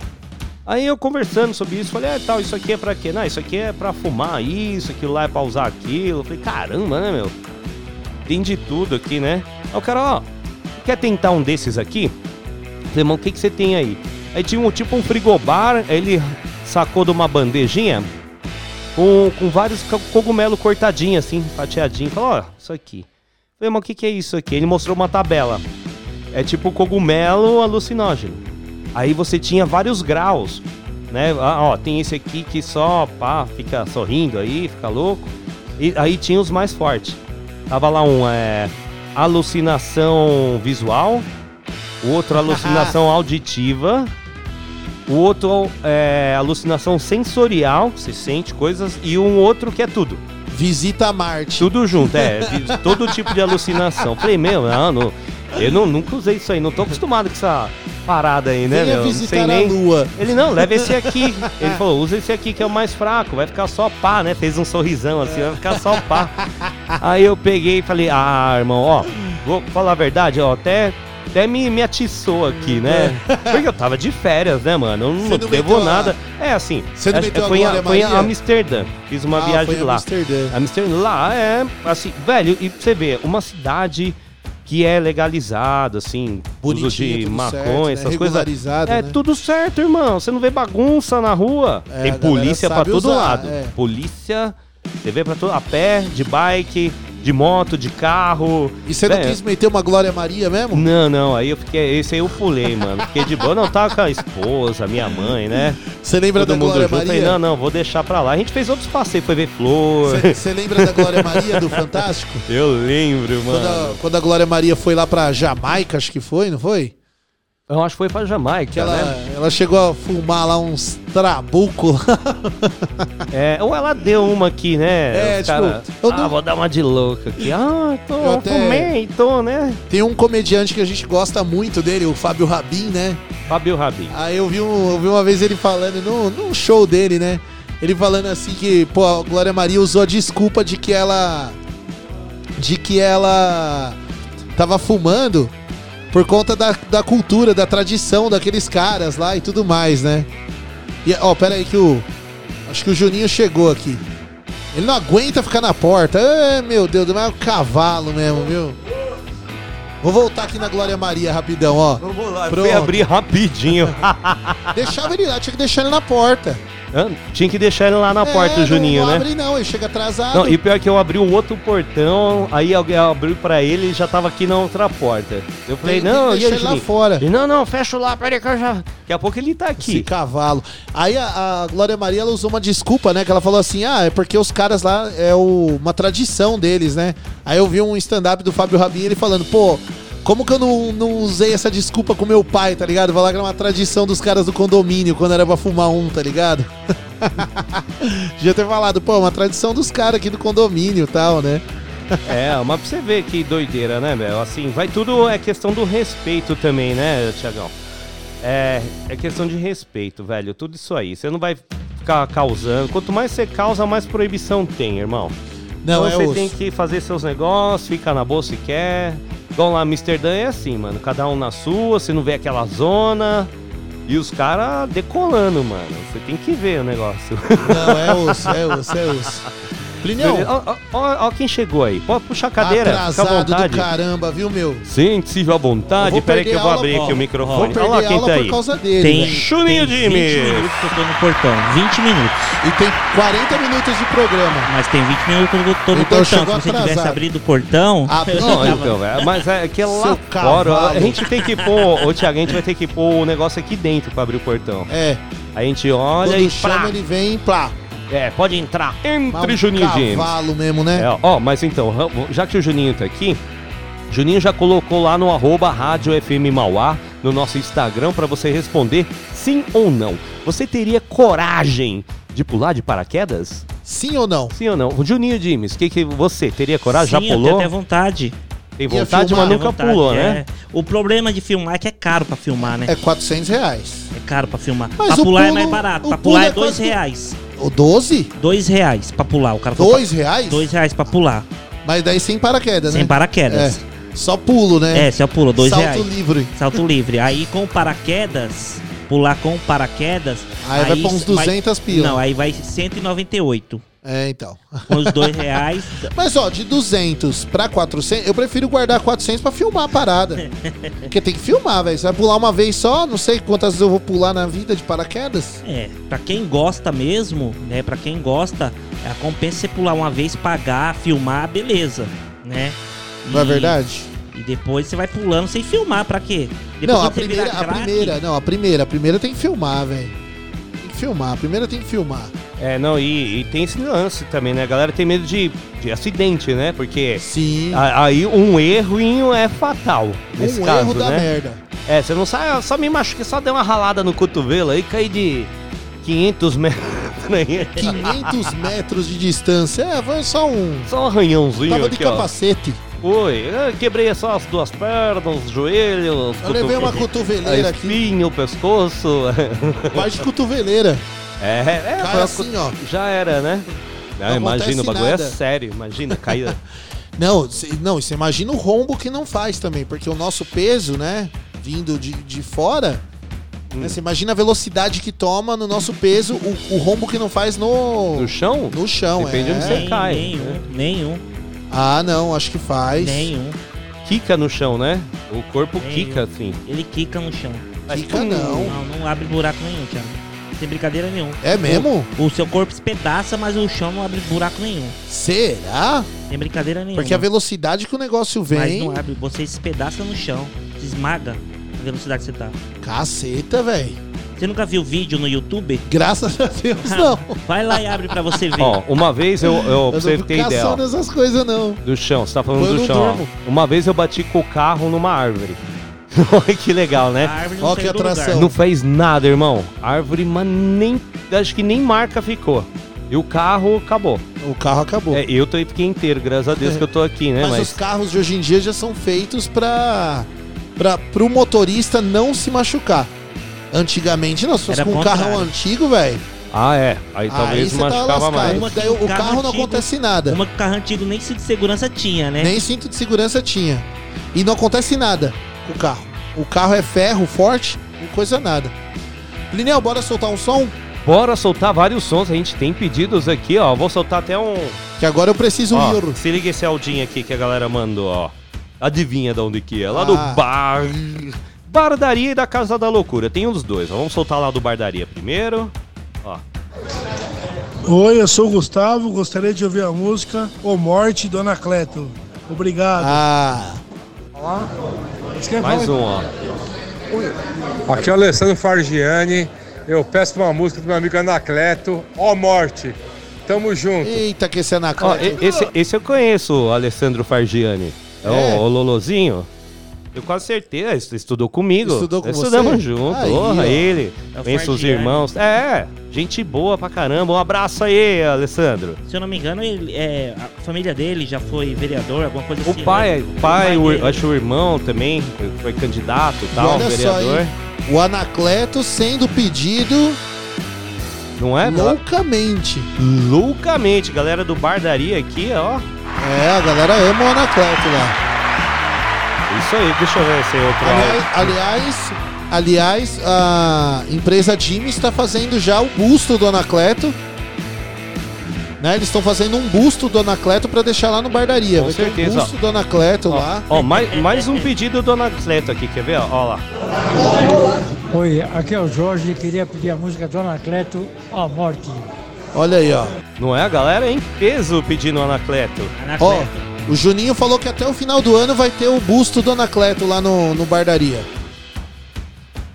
Aí eu conversando sobre isso, falei, é tal, isso aqui é pra quê? Não, isso aqui é pra fumar isso, aquilo lá é pra usar aquilo. Falei, caramba, né, meu? Tem de tudo aqui, né? Aí o cara, ó, quer tentar um desses aqui? Falei, irmão, o que, que você tem aí? Aí tinha um tipo um frigobar, ele sacou de uma bandejinha com, com vários co- cogumelos cortadinhos, assim, fatiadinho. Falou, ó, isso aqui. Falei, mas o que, que é isso aqui? Ele mostrou uma tabela. É tipo cogumelo alucinógeno. Aí você tinha vários graus, né? Ah, ó, tem esse aqui que só, pá, fica sorrindo aí, fica louco. E aí tinha os mais fortes. Tava lá um, é, alucinação visual, o outro alucinação <laughs> auditiva, o outro é alucinação sensorial, você sente coisas, e um outro que é tudo. Visita a Marte. Tudo junto, é. <laughs> Todo tipo de alucinação. Falei, meu, não, não, eu não, nunca usei isso aí, não tô acostumado com essa parada aí, né, Venha meu? Não visitar sei a nem. Lua. Ele, não, leva esse aqui. <laughs> Ele falou, usa esse aqui que é o mais fraco, vai ficar só pá, né? Fez um sorrisão assim, vai ficar só pá. <laughs> Aí eu peguei e falei, ah, irmão, ó, vou falar a verdade, ó, até. Até me, me atiçou aqui, né? Porque eu tava de férias, né, mano? Eu não, É. Não devo meteu a- nada. É assim, Você não acho- meteu foi, a Amsterdã. Fiz uma Ah, viagem em lá. Amsterdã. Amsterdã, lá é, assim, velho, e você ver, uma cidade que é legalizada, assim, uso Bonitinha, de maconha, certo, né? essas coisas. É né? tudo certo, irmão. Você não vê bagunça na rua. É, Tem polícia sabe todo usar, lado. é. Polícia, você vê pra todo a pé, de bike, de moto, de carro. E você não Velho, quis meter uma Glória Maria mesmo? Não, não, aí eu fiquei, esse aí eu pulei, mano. Fiquei de boa, não, tava com a esposa, minha mãe, né? Você lembra Todo da mundo Glória junto. Falei, Maria? não, não, vou deixar pra lá. A gente fez outros passeios, foi ver flor. Você lembra da Glória Maria do Fantástico? <laughs> Eu lembro, Quando mano. a, quando a Glória Maria foi lá pra Jamaica, acho que foi, não foi? Eu acho que foi pra Jamaica, Que ela, né? ela chegou a fumar lá uns trabucos. <laughs> É, ou ela deu uma aqui, né? É, Os tipo, cara, eu ah, não- vou dar uma de louca aqui. Ah, tô, Eu até- fumei, tô, né? Tem um comediante que a gente gosta muito dele, o Fábio Rabin, né? Fabio Rabin. Aí eu vi, um, eu vi uma vez ele falando num, num show dele, né? Ele falando assim que, pô, a Glória Maria usou a desculpa de que ela. De que ela tava fumando por conta da, da cultura, da tradição daqueles caras lá e tudo mais, né? E, ó, pera aí que o. Acho que o Juninho chegou aqui. Ele não aguenta ficar na porta. Ai, meu Deus, mas é um cavalo mesmo, viu? Vou voltar aqui na Glória Maria rapidão, ó. Vamos lá, Pronto. abrir rapidinho. <laughs> Deixava ele lá, tinha que deixar ele na porta. Tinha que deixar ele lá na porta, É, o Juninho, não, não né? abre não, ele chega atrasado. Não, e pior que eu abri um outro portão, aí alguém abriu pra ele e já tava aqui na outra porta. Eu falei, Tem- tem não, que e aí, ele lá Juninho? fora. Ele, não, não, fecha lá, peraí que eu já... Daqui a pouco ele tá Esse aqui. cavalo. Aí a, a Glória Maria ela usou uma desculpa, né? Que ela falou assim: ah, é porque os caras lá é o- uma tradição deles, né? Aí eu vi um stand-up do Fábio Rabin ele falando, pô. Como que eu não, não usei essa desculpa com meu pai, tá ligado? Falar que era uma tradição dos caras do condomínio quando era pra fumar um, tá ligado? <laughs> Devia ter falado, pô, uma tradição dos caras aqui do condomínio e tal, né? É, mas pra você ver que doideira, né, velho? Assim, vai tudo é questão do respeito também, né, Tiagão? É, é questão de respeito, velho. Tudo isso aí. Você não vai ficar causando. Quanto mais você causa, mais proibição tem, irmão. Não, então é você osso. tem que fazer seus negócios, ficar na boa se quer. Igual lá Amsterdã é assim, mano. Cada um na sua, você não vê aquela zona. E os caras decolando, mano. Você tem que ver o negócio. Não, é osso, é osso, é osso. <laughs> Plinião, Ó, ó, ó, ó quem chegou aí. Pode puxar a cadeira, fica à atrasado vontade. do caramba, viu, meu? Sente-se à vontade. vou Peraí que eu vou aula, abrir ó, aqui o microfone. Olha lá quem tá por aí. causa dele. Tem. Chuninho tem Jimmy. 20 minutos que eu tô no portão. 20 minutos. E tem 40 minutos de programa. Mas tem 20 minutos que eu tô no Então portão. Se você atrasado. tivesse abrido o portão. Ah, Não, então, velho, mas é que é lá fora. A gente tem que pôr. Ô, Thiago, a gente vai ter que pôr o negócio aqui dentro pra abrir o portão. É, A gente olha quando e. chama Plá, ele vem, plá. É, pode entrar. Entre Um Juninho James. cavalo mesmo, né? É, ó, mas então, já que o Juninho tá aqui, Juninho já colocou lá no arroba Rádio FM Mauá, no nosso Instagram, pra você responder sim ou não. Você teria coragem de pular de paraquedas? Sim ou não? Sim ou não? O Juninho Dimes, que que você teria coragem? Sim, já eu tenho pulou? até vontade. Tem vontade, mas nunca vontade, pulou, é. né? O problema de filmar é que é caro pra filmar, né? É 400 reais. É caro pra filmar. Mas pra o pular é pulo- mais barato. o Pra pular é é dois quase- reais. O 12? Dois reais pra pular. O cara falou Dois reais? pra- Dois reais pra pular. Mas daí sem paraquedas, né? Sem paraquedas. É. Só pulo, né? É, se eu pulo, dois Salto reais. livre. Salto livre. Aí com paraquedas, pular com paraquedas. Aí vai pra uns 200 pila. Não, aí vai 198. É, então. Com os dois reais. <laughs> Mas ó, de 200 pra 400, eu prefiro guardar 400 pra filmar a parada. Porque tem que filmar, velho. Você vai pular uma vez só, não sei quantas vezes eu vou pular na vida de paraquedas. É, pra quem gosta mesmo, né? Pra quem gosta, a compensa você pular uma vez, pagar, filmar, beleza, né? Não é E- verdade? E depois você vai pulando sem filmar, pra quê? Depois não, a primeira, a craque, primeira, não, a primeira, a primeira tem que filmar, velho. Que filmar, a primeira tem que filmar. É, não, e, e tem esse lance também, né? A galera tem medo de, de acidente, né? Porque Sim. a- aí um erro é fatal nesse um caso, erro da né? merda. É, você não sai, só me machuquei, só dei uma ralada no cotovelo aí, caí de 500 metros <laughs> aí. 500 metros de distância. É, foi só um. Só um arranhãozinho Tava de aqui, ó. Foi, eu quebrei só as duas pernas, os joelhos, Eu levei uma a cotoveleira aqui. espinha, o pescoço. <laughs> Parte de cotoveleira. É, é, Cai assim, co- ó. já era, né? Não, Não imagina, o bagulho nada. é sério, imagina, caída. <laughs> Não, cê- não, você imagina o rombo que não faz também, porque o nosso peso, né, vindo de, de fora, Hum. né, você imagina a velocidade que toma no nosso peso, o, o rombo que não faz no, No chão? no chão. Depende é. onde você cai, nenhum, né? nenhum, Ah, não, acho que faz. nenhum. Quica no chão, né? O corpo Nem quica, assim. Ele quica no chão. Mas Quica não. Não, não abre buraco nenhum, Thiago. Sem brincadeira nenhum. É mesmo? O, o seu corpo espedaça, mas o chão não abre buraco nenhum. Será? Sem brincadeira nenhuma. Porque a velocidade que o negócio Mas vem. não abre, você espedaça no chão. Se esmaga a velocidade que você tá. Caceta, velho. Você nunca viu vídeo no YouTube? Graças a Deus, não. Vai lá e abre pra você ver. Ó, uma vez eu, eu, pra Eu você não ter ideia, caçando essas coisas, não. do chão, você tá falando Eu do não chão, ó. Uma vez eu bati com o carro numa árvore. <laughs> Olha que legal, né? não saiu que do lugar. atração. Não fez nada, irmão. Árvore, mas nem. Acho que nem marca ficou. E o carro acabou. O carro acabou. É, eu tô, fiquei inteiro, graças a Deus que eu tô aqui, né? Mas, Mas, os carros de hoje em dia já são feitos pra, pra pro motorista não se machucar. Antigamente, não, se fosse Era com um contrário. carro antigo, velho. Ah, é. Aí Aí talvez você tá machucava lascado. mais. Uma que Daí o o carro carro não antigo- acontece nada. Uma que o carro antigo nem cinto de segurança tinha, né? Nem cinto de segurança tinha. E não acontece nada com o carro. O carro é ferro, forte, não coisa nada. Linel, bora soltar um som? Bora soltar vários sons, a gente tem pedidos aqui, ó. Vou soltar até um. Que agora eu preciso Ó, ir. se liga esse Aldinho aqui que a galera mandou, ó. Adivinha de onde que é? Lá do Ah. bar. Bardaria e da Casa da Loucura. Tem uns dois. ó. Vamos soltar lá do Bardaria primeiro. Ó. Oi, eu sou o Gustavo, gostaria de ouvir a música O Morte, Dona Cleto. Obrigado. Ah, quer Mais um, ó. Aqui é o Alessandro Fargiani. Eu peço uma música do meu amigo Anacleto, Ó Morte. Tamo junto. eita, que esse é na Ó, cara. e- esse, esse eu conheço, o Alessandro Fargiani. É, É? O, o Lolozinho. Eu quase certeza, estu- estudou comigo. Estudou com Estudamos você? junto, Aí, porra, ó. ele. É o Conheço os irmãos. É, gente boa pra caramba. Um abraço aí, Alessandro. Se eu não me engano, ele, é, a família dele já foi vereador, alguma coisa O assim. pai, né? o pai, o, dele. acho que o irmão também foi candidato e E tal, olha só, vereador. hein? O Anacleto sendo pedido Não é? loucamente. Loucamente, galera do Bardaria aqui, ó. É, a galera ama o Anacleto lá. Isso aí, deixa eu ver esse outro. Aliás, aliás, aliás, a empresa Jimmy está fazendo já o busto do Anacleto. Né? Eles estão fazendo um busto do Anacleto para deixar lá no Bardaria. Com Vai ter certeza, um busto do Anacleto lá. Ó, ó, mais, mais um pedido do Anacleto aqui, quer ver? Ó, ó lá. Oi, aqui é o Jorge e queria pedir a música do Anacleto, A Morte. Olha aí, ó. Não é a galera em peso pedindo Anacleto. Ó, Anacleto. O Juninho falou que até o final do ano vai ter o busto do Anacleto lá no, no Bardaria.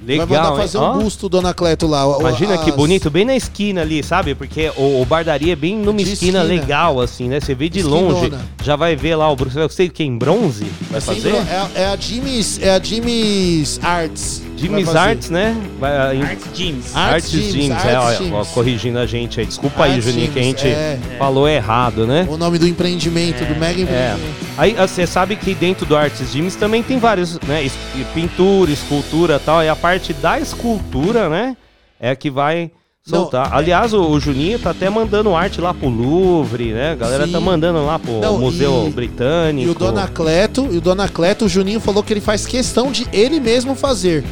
vai Legal, mandar hein? fazer Ó, um busto do Anacleto lá. Imagina que as- bonito, bem na esquina ali, sabe? Porque o, o Bardaria é bem numa esquina, esquina. legal, assim, né? Você vê de Esquinona. longe, já vai ver lá o Bruce. Eu sei que em bronze vai fazer. É, é a Jimmy's, é a Jimmy's Arts. Jimmy's. Arts, né? Vai, em- Arts James. Arts Gyms, é, Arts ó, corrigindo a gente aí. Desculpa aí, Arts Juninho, que a gente é. falou errado, né? O nome do empreendimento, do mega É. empreendimento. Aí você sabe que dentro do Arts Gyms também tem vários, né? Pintura, escultura e tal. E a parte da escultura, né? É a que vai Não, soltar. Aliás, o, o Juninho tá até mandando arte lá pro Louvre, né? A galera Sim. tá mandando lá pro Não, Museu e- Britânico. E o Dona Cleto, e o Dona Cleto, o Juninho falou que ele faz questão de ele mesmo fazer.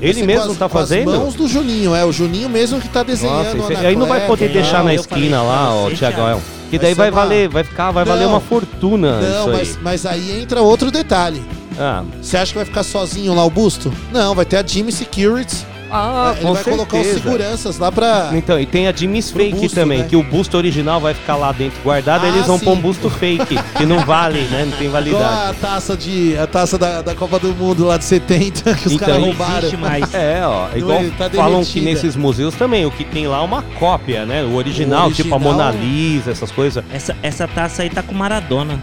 Ele mesmo com as- tá com as fazendo? mãos do Juninho, é o Juninho mesmo que tá desenhando. Nossa, aí não vai poder deixar na esquina lá, ó, Tiagão. Thiago. Que daí vai uma- valer, vai ficar, vai valer Não. uma fortuna Não, aí. mas, mas aí entra outro detalhe. Ah, Você acha que vai ficar sozinho lá o busto? Não, vai ter a Jimmy Securities. Ah Ele com vai colocar os certeza. seguranças lá pra. Então, e tem a Jimmy's Pro Fake busto, também, né? que o busto original vai ficar lá dentro guardado, Ah, eles vão pôr um sim. busto fake, que não vale, né? Não tem Igual validade. a taça, de, a taça da, da Copa do Mundo lá de 70, que os Então, caras não roubaram. existe mais. <laughs> É, ó, igual ele tá falam que derretida. nesses museus também, o que tem lá é uma cópia, né? O original, O tipo a original- Mona Lisa, essas coisas. Essa, essa taça aí tá com Maradona.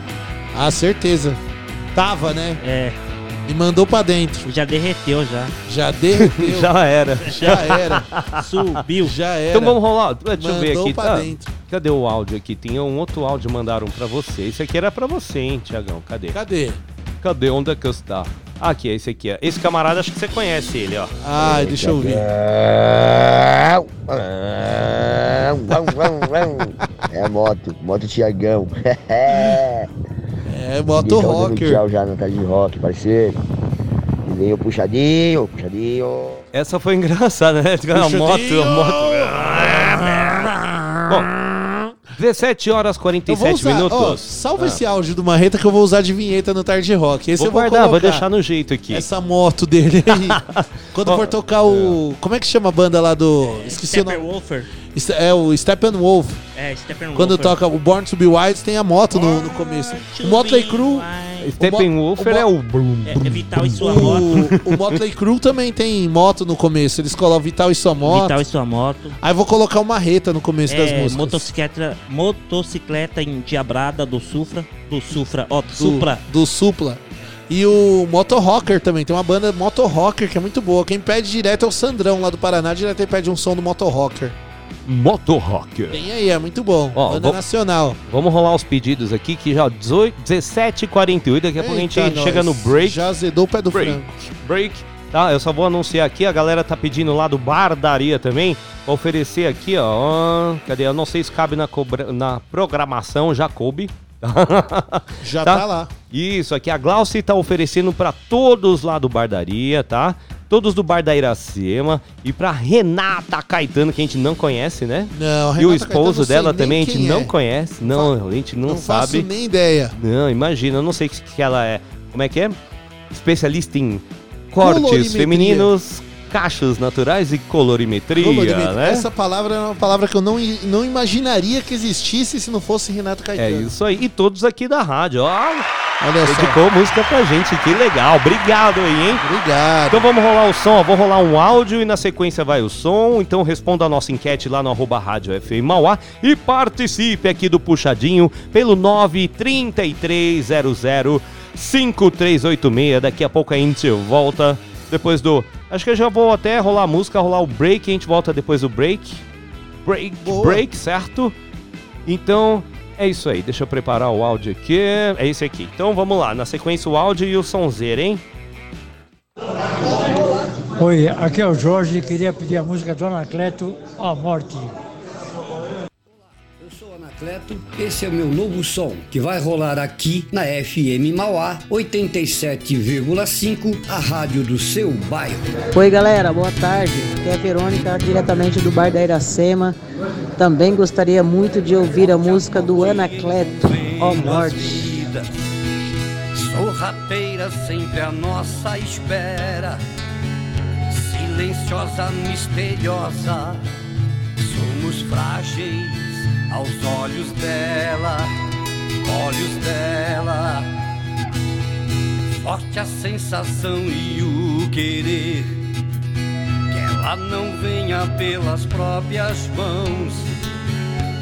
Ah, certeza. Tava, né? É, E mandou pra dentro. já derreteu já. Já derreteu. já, Já era. era. Subiu. Já era. Então vamos rolar. Deixa eu ver Mandou aqui. pra tá? dentro. Cadê o áudio aqui? Tinha um outro áudio mandaram pra você. Esse aqui era pra você, hein, Tiagão? Cadê? Cadê? Cadê? Onde é que está? Ah, aqui, esse aqui. ó. Esse camarada, acho que você conhece ele, ó. Ai, deixa eu ver. É moto, moto Tiagão. É, moto rocker. Tchau já na tarde de rock, parceiro. E veio puxadinho, puxadinho. Essa foi engraçada, né? <laughs> A moto, a moto. Bom, 17 horas Eu 47 vou usar, minutos. ó, salva esse áudio do Marreta que eu vou usar de vinheta no Tarde Rock. Esse vou eu vou guardar, vou deixar no jeito aqui. Essa moto dele aí. <laughs> Quando Ó, for tocar o. Como é que chama a banda lá do. Esqueci o nome. É o Steppenwolf. É, Steppenwolfer. Quando toca o Born to Be Wild, tem a moto no, no começo. O Motley Crue. Steppenwolfer o é o. Brum, É, é Vital e sua O, moto. o Motley Crue também tem moto no começo. Eles colocam Vital e sua moto. Vital e sua moto. Aí eu vou colocar uma reta no começo das É, músicas. motocicleta, motocicleta endiabrada do Sufra. Do Sufra, ó, do, Supra. do Supla. E o Moto Rocker também. Tem uma banda Moto Rocker que é muito boa. Quem pede direto é o Sandrão lá do Paraná. Direto ele pede um som do Moto Rocker. Moto Rocker. Tem aí, é muito bom. Ó, banda vou- nacional. Vamos rolar os pedidos aqui, que já 18, 17h48. Daqui a pouco a gente Eita, chega nós. no break. Já azedou o pé do break, frango. break, tá? Eu só vou anunciar aqui, a galera tá pedindo lá do Bardaria também, pra oferecer aqui, ó, ó, cadê? Eu não sei se cabe na, cobra- na programação, já coube. Já tá, lá. Isso, aqui a Glauci tá oferecendo pra todos lá do Bardaria, tá? Todos do Bar da Iracema e pra Renata Caetano, que a gente não conhece, né? Não, a e o Renata esposo Caetano, dela também a gente não é. conhece. Não, a gente não, Não sabe. faço nem ideia. Não, imagina, eu não sei o que, que ela é. Como é que é? Especialista em cortes femininos, cachos naturais e colorimetria, Colorimetria. né? Essa palavra é uma palavra que eu não, não imaginaria que existisse se não fosse Renato É Caetano. isso aí. E todos aqui da rádio, ó. Olha só. Dedicou música pra gente, que legal. Obrigado aí, hein? Obrigado. Então vamos rolar o som, ó. Vou rolar um áudio e na sequência vai o som. Então responda a nossa enquete lá no arroba rádio FM Mauá e participe aqui do Puxadinho pelo 93300 5386. Daqui a pouco a gente volta depois do. Acho que eu já vou até rolar a música, rolar o break. A gente volta depois do break. Break, Boa. break, certo? Então é isso aí. Deixa eu preparar o áudio aqui. É esse aqui. Então vamos lá. Na sequência o áudio e o sonzeiro, hein? Oi, aqui é o Jorge, queria pedir a música do Anacleto, A Morte. Anacleto, esse é o meu novo som, que vai rolar aqui na FM Mauá 87,5, a rádio do seu bairro. Oi galera, boa tarde. Aqui é a Verônica, diretamente do Bar da Iracema. Também gostaria muito de ouvir a música do Anacleto, Ó Morte. Sorrateira sempre à nossa espera, silenciosa, misteriosa. Somos frágeis aos olhos dela, olhos dela. Forte a sensação e o querer, que ela não venha pelas próprias mãos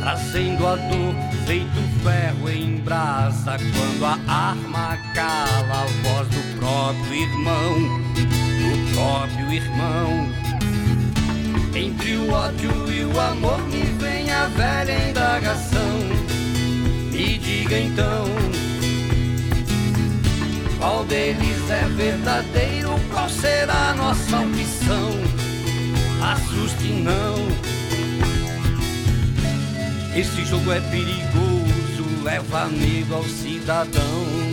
trazendo a dor feito ferro em brasa quando a arma cala a voz do próprio irmão, do próprio irmão. Entre o ódio e o amor me vem a velha indagação. Me diga então, qual deles é verdadeiro? Qual será a nossa opção? Assuste não. Esse jogo é perigoso, leva medo ao cidadão.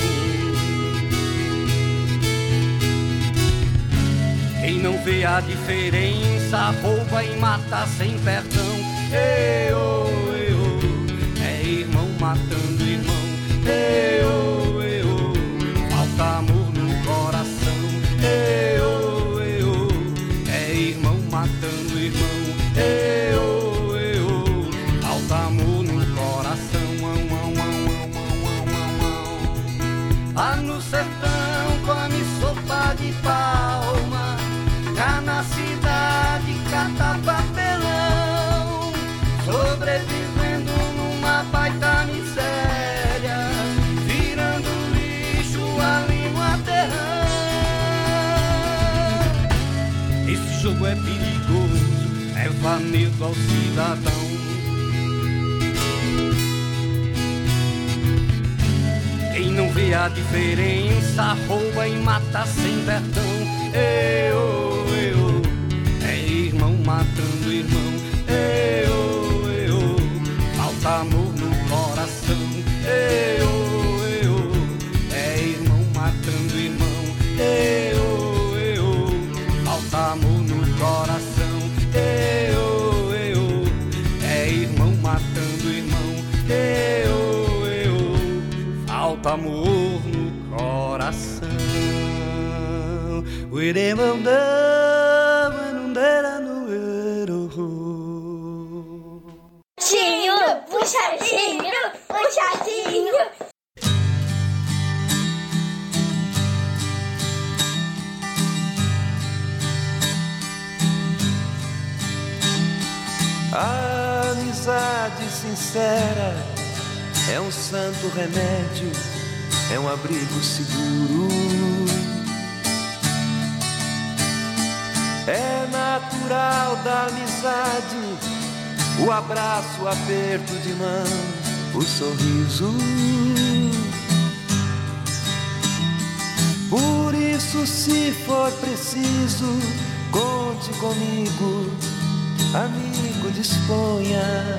Quem não vê a diferença rouba e mata sem perdão. Eu, eu, é irmão matando irmão. Eu, medo ao cidadão Quem não vê a diferença rouba e mata sem perdão. Eu, eu, é irmão matando irmão. Eu, eu, falta amor no coração. Eu, amor no coração. Tinho, puxadinho, puxadinho. A amizade sincera é um santo remédio, é um abrigo seguro. É natural da amizade o abraço, o aperto de mão, o sorriso. Por isso, se for preciso, conte comigo, amigo, disponha.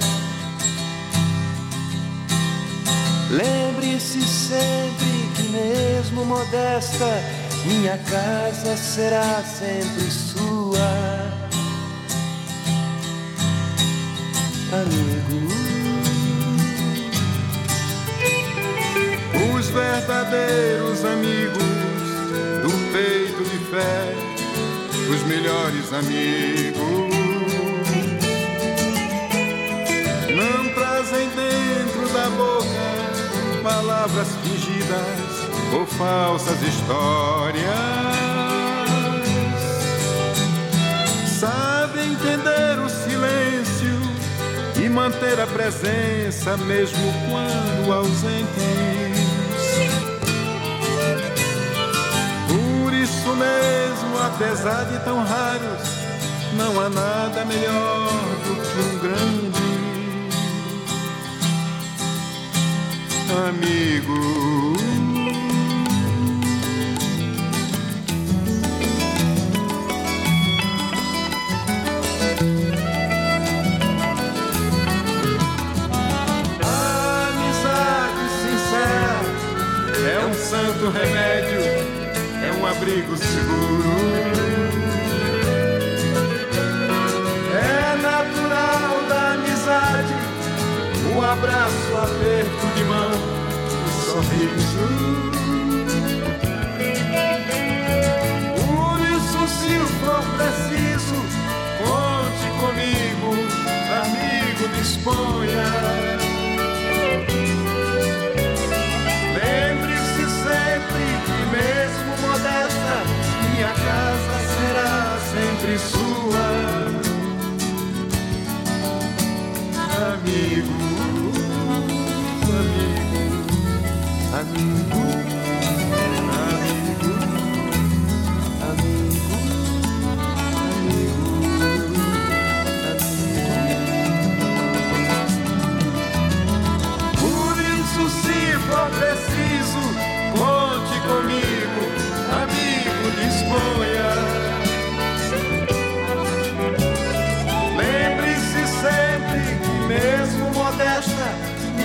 Lembre-se sempre que, mesmo modesta, minha casa será sempre sua. Amigo. Os verdadeiros amigos do peito de fé, os melhores amigos. Não trazem dentro da boca palavras fingidas ou falsas histórias. Sabe entender o silêncio e manter a presença mesmo quando ausentes. Por isso mesmo, apesar de tão raros, não há nada melhor do que um grande amigo. A amizade sincera é um santo remédio, é um abrigo seguro. É natural da amizade um abraço, aperto sorriso. Por isso, se for preciso, conte comigo, amigo, disponha. Lembre-se sempre que, mesmo modesta, minha casa será sempre sua. Amigo, amigo,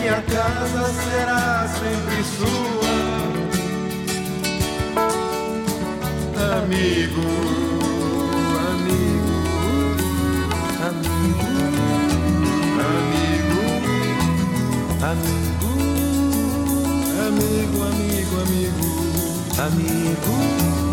minha casa será sempre sua. Amigo, amigo, amigo, amigo, amigo, amigo, amigo, amigo. amigo.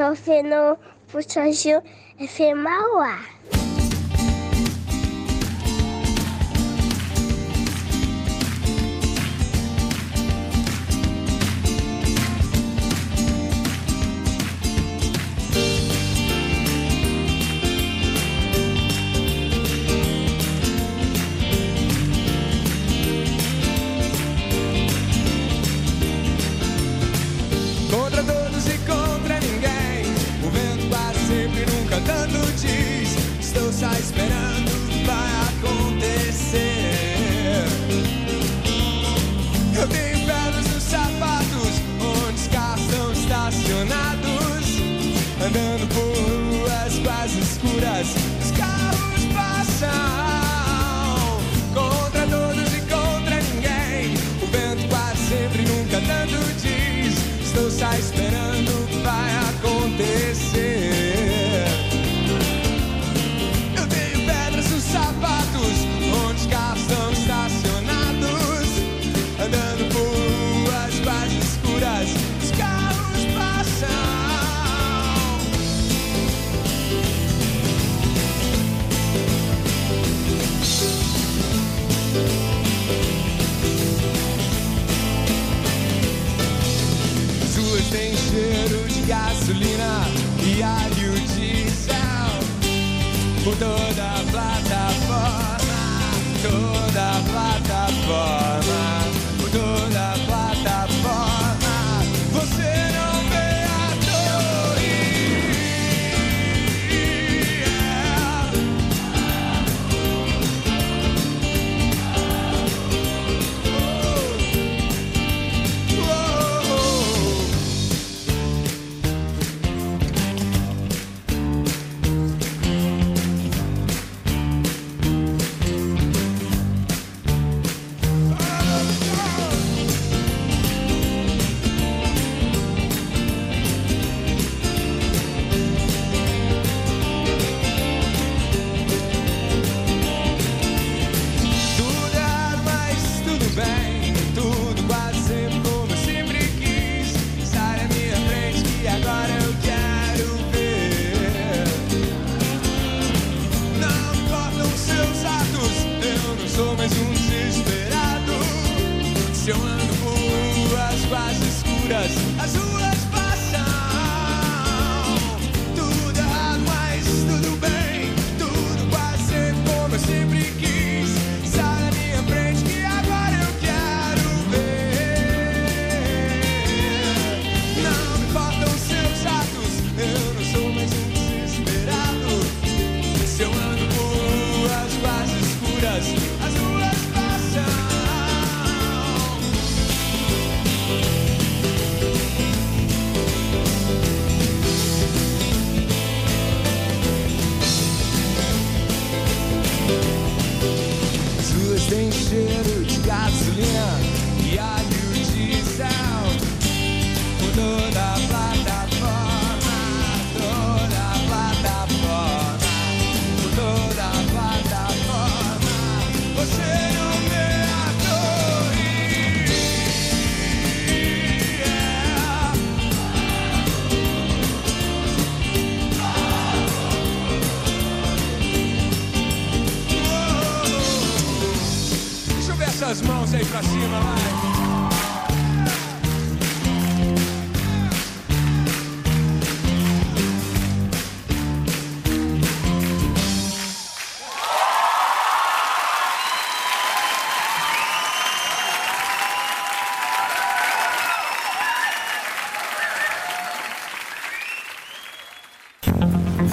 Eu tô ouvindo Puxadinho FM Mauá. Contra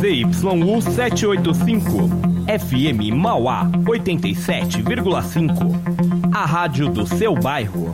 ZYU 785. FM Mauá 87,5. A rádio do seu bairro.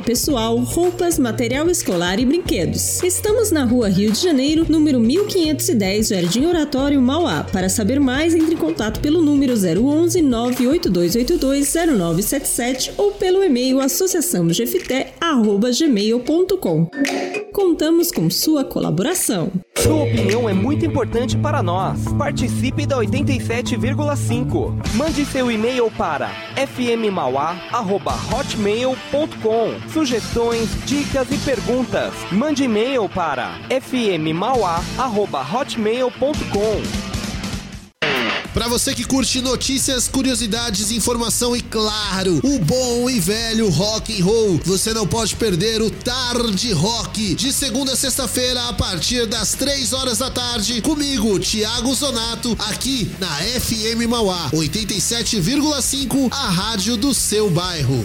pessoal, roupas, material escolar e brinquedos. Estamos na rua Rio de Janeiro, número 1510, Jardim Oratório, Mauá. Para saber mais, entre em contato pelo número 011 98282 0977 ou pelo e-mail associaçãogefité@gmail.com. Contamos com sua colaboração. Sua opinião é muito importante para nós. Participe da 87,5. Mande seu e-mail para fmmauá@hotmail.com. Sugestões, dicas e perguntas. Mande e-mail para fmmauá@hotmail.com. Pra você que curte notícias, curiosidades, informação e claro, o bom e velho rock and roll, você não pode perder o Tarde Rock de segunda a sexta-feira a partir das três horas da tarde comigo, Thiago Zonato, aqui na FM Mauá 87,5, a rádio do seu bairro.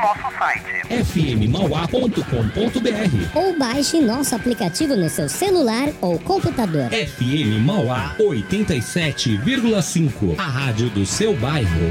Nosso site. fmmauá.com.br Ou baixe nosso aplicativo no seu celular ou computador. FM Mauá 87,5 A rádio do seu bairro.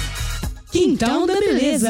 Quintal da Beleza.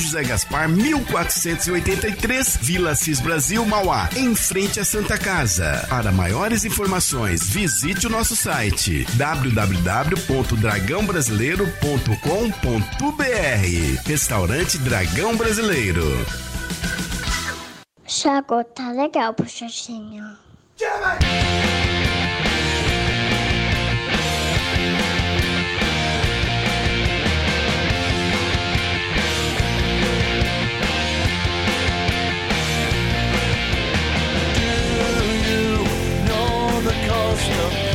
José Gaspar, 1483, Vila Cis Brasil, Mauá, em frente à Santa Casa. Para maiores informações, visite o nosso site www.dragãobrasileiro.com.br. Restaurante Dragão Brasileiro. Chaco, tá legal, puxadinho. The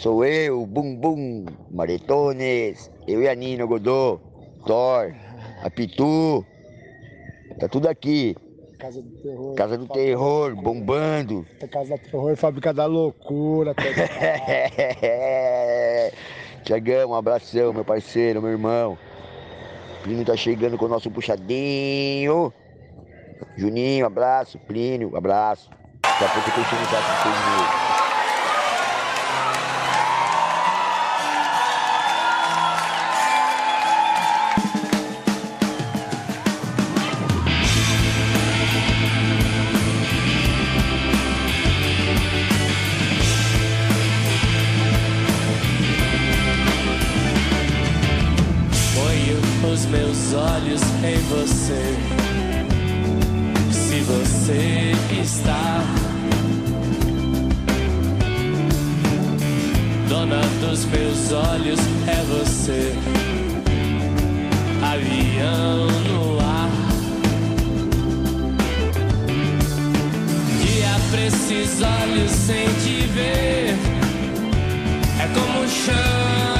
Sou eu, Bum Bum, Maretones, eu e a Nina Godô, Thor, a Pitu, tá tudo aqui. Casa do Terror. Casa do Terror, bombando. Casa do Terror, Fábrica da Loucura. <laughs> Tiagão, um abração, meu parceiro, meu irmão. Plínio tá chegando com o nosso puxadinho. Juninho, abraço. Plínio, abraço. Daqui a pouco eu continuo com vocês meus olhos em você. Se você está dona dos meus olhos, é você. Avião no ar. Que abre esses olhos sem te ver. É como o chão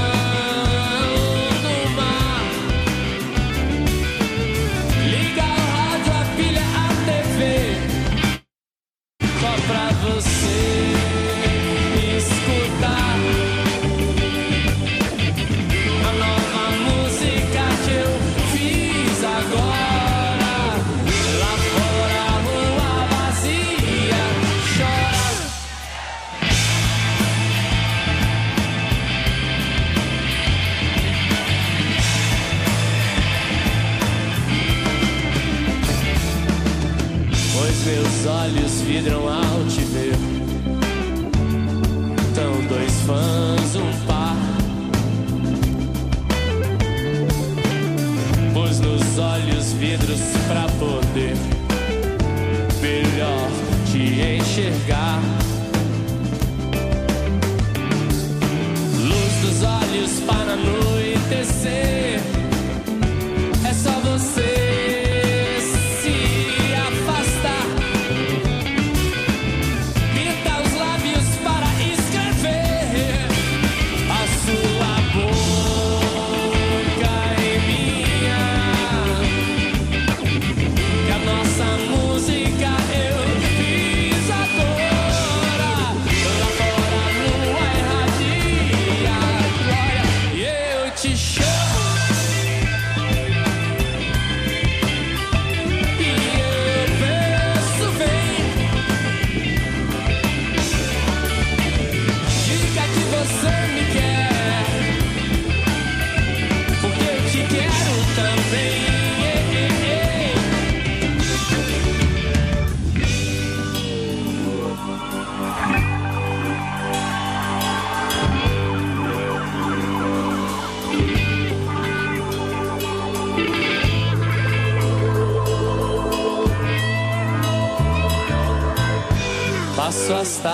anoitecer.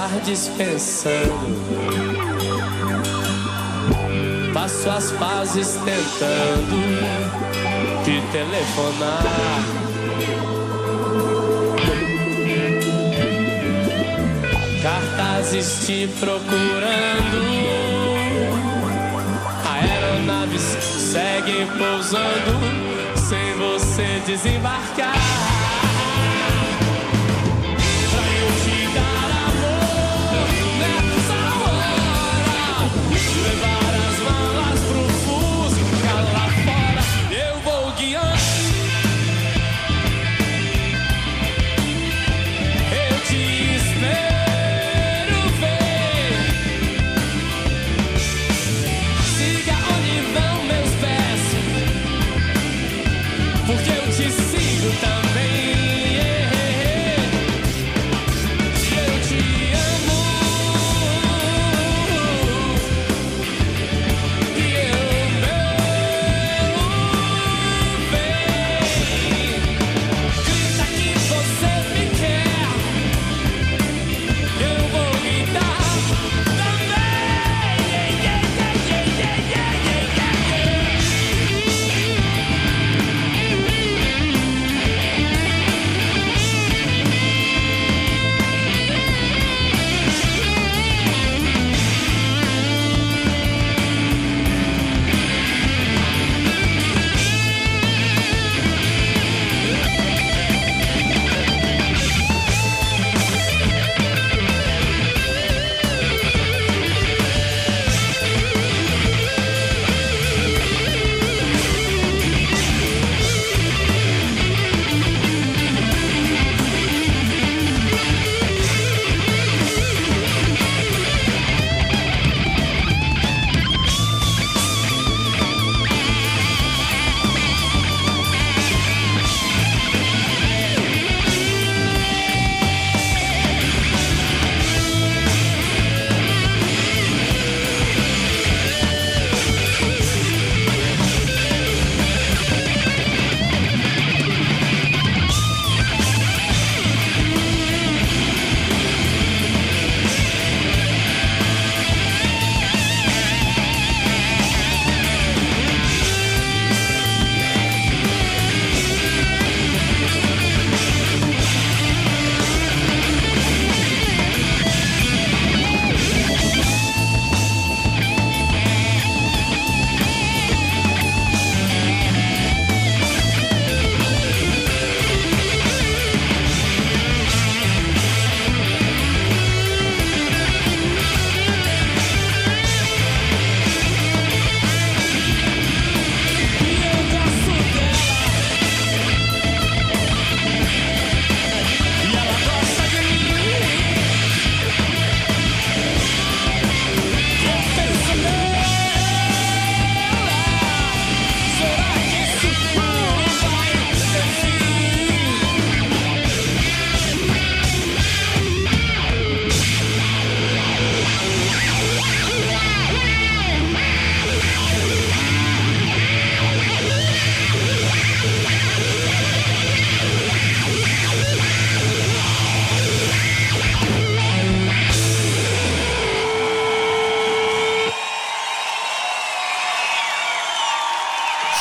Tardes pensando. Passo as fases tentando te telefonar. Cartazes te procurando. Aeronaves seguem pousando sem você desembarcar.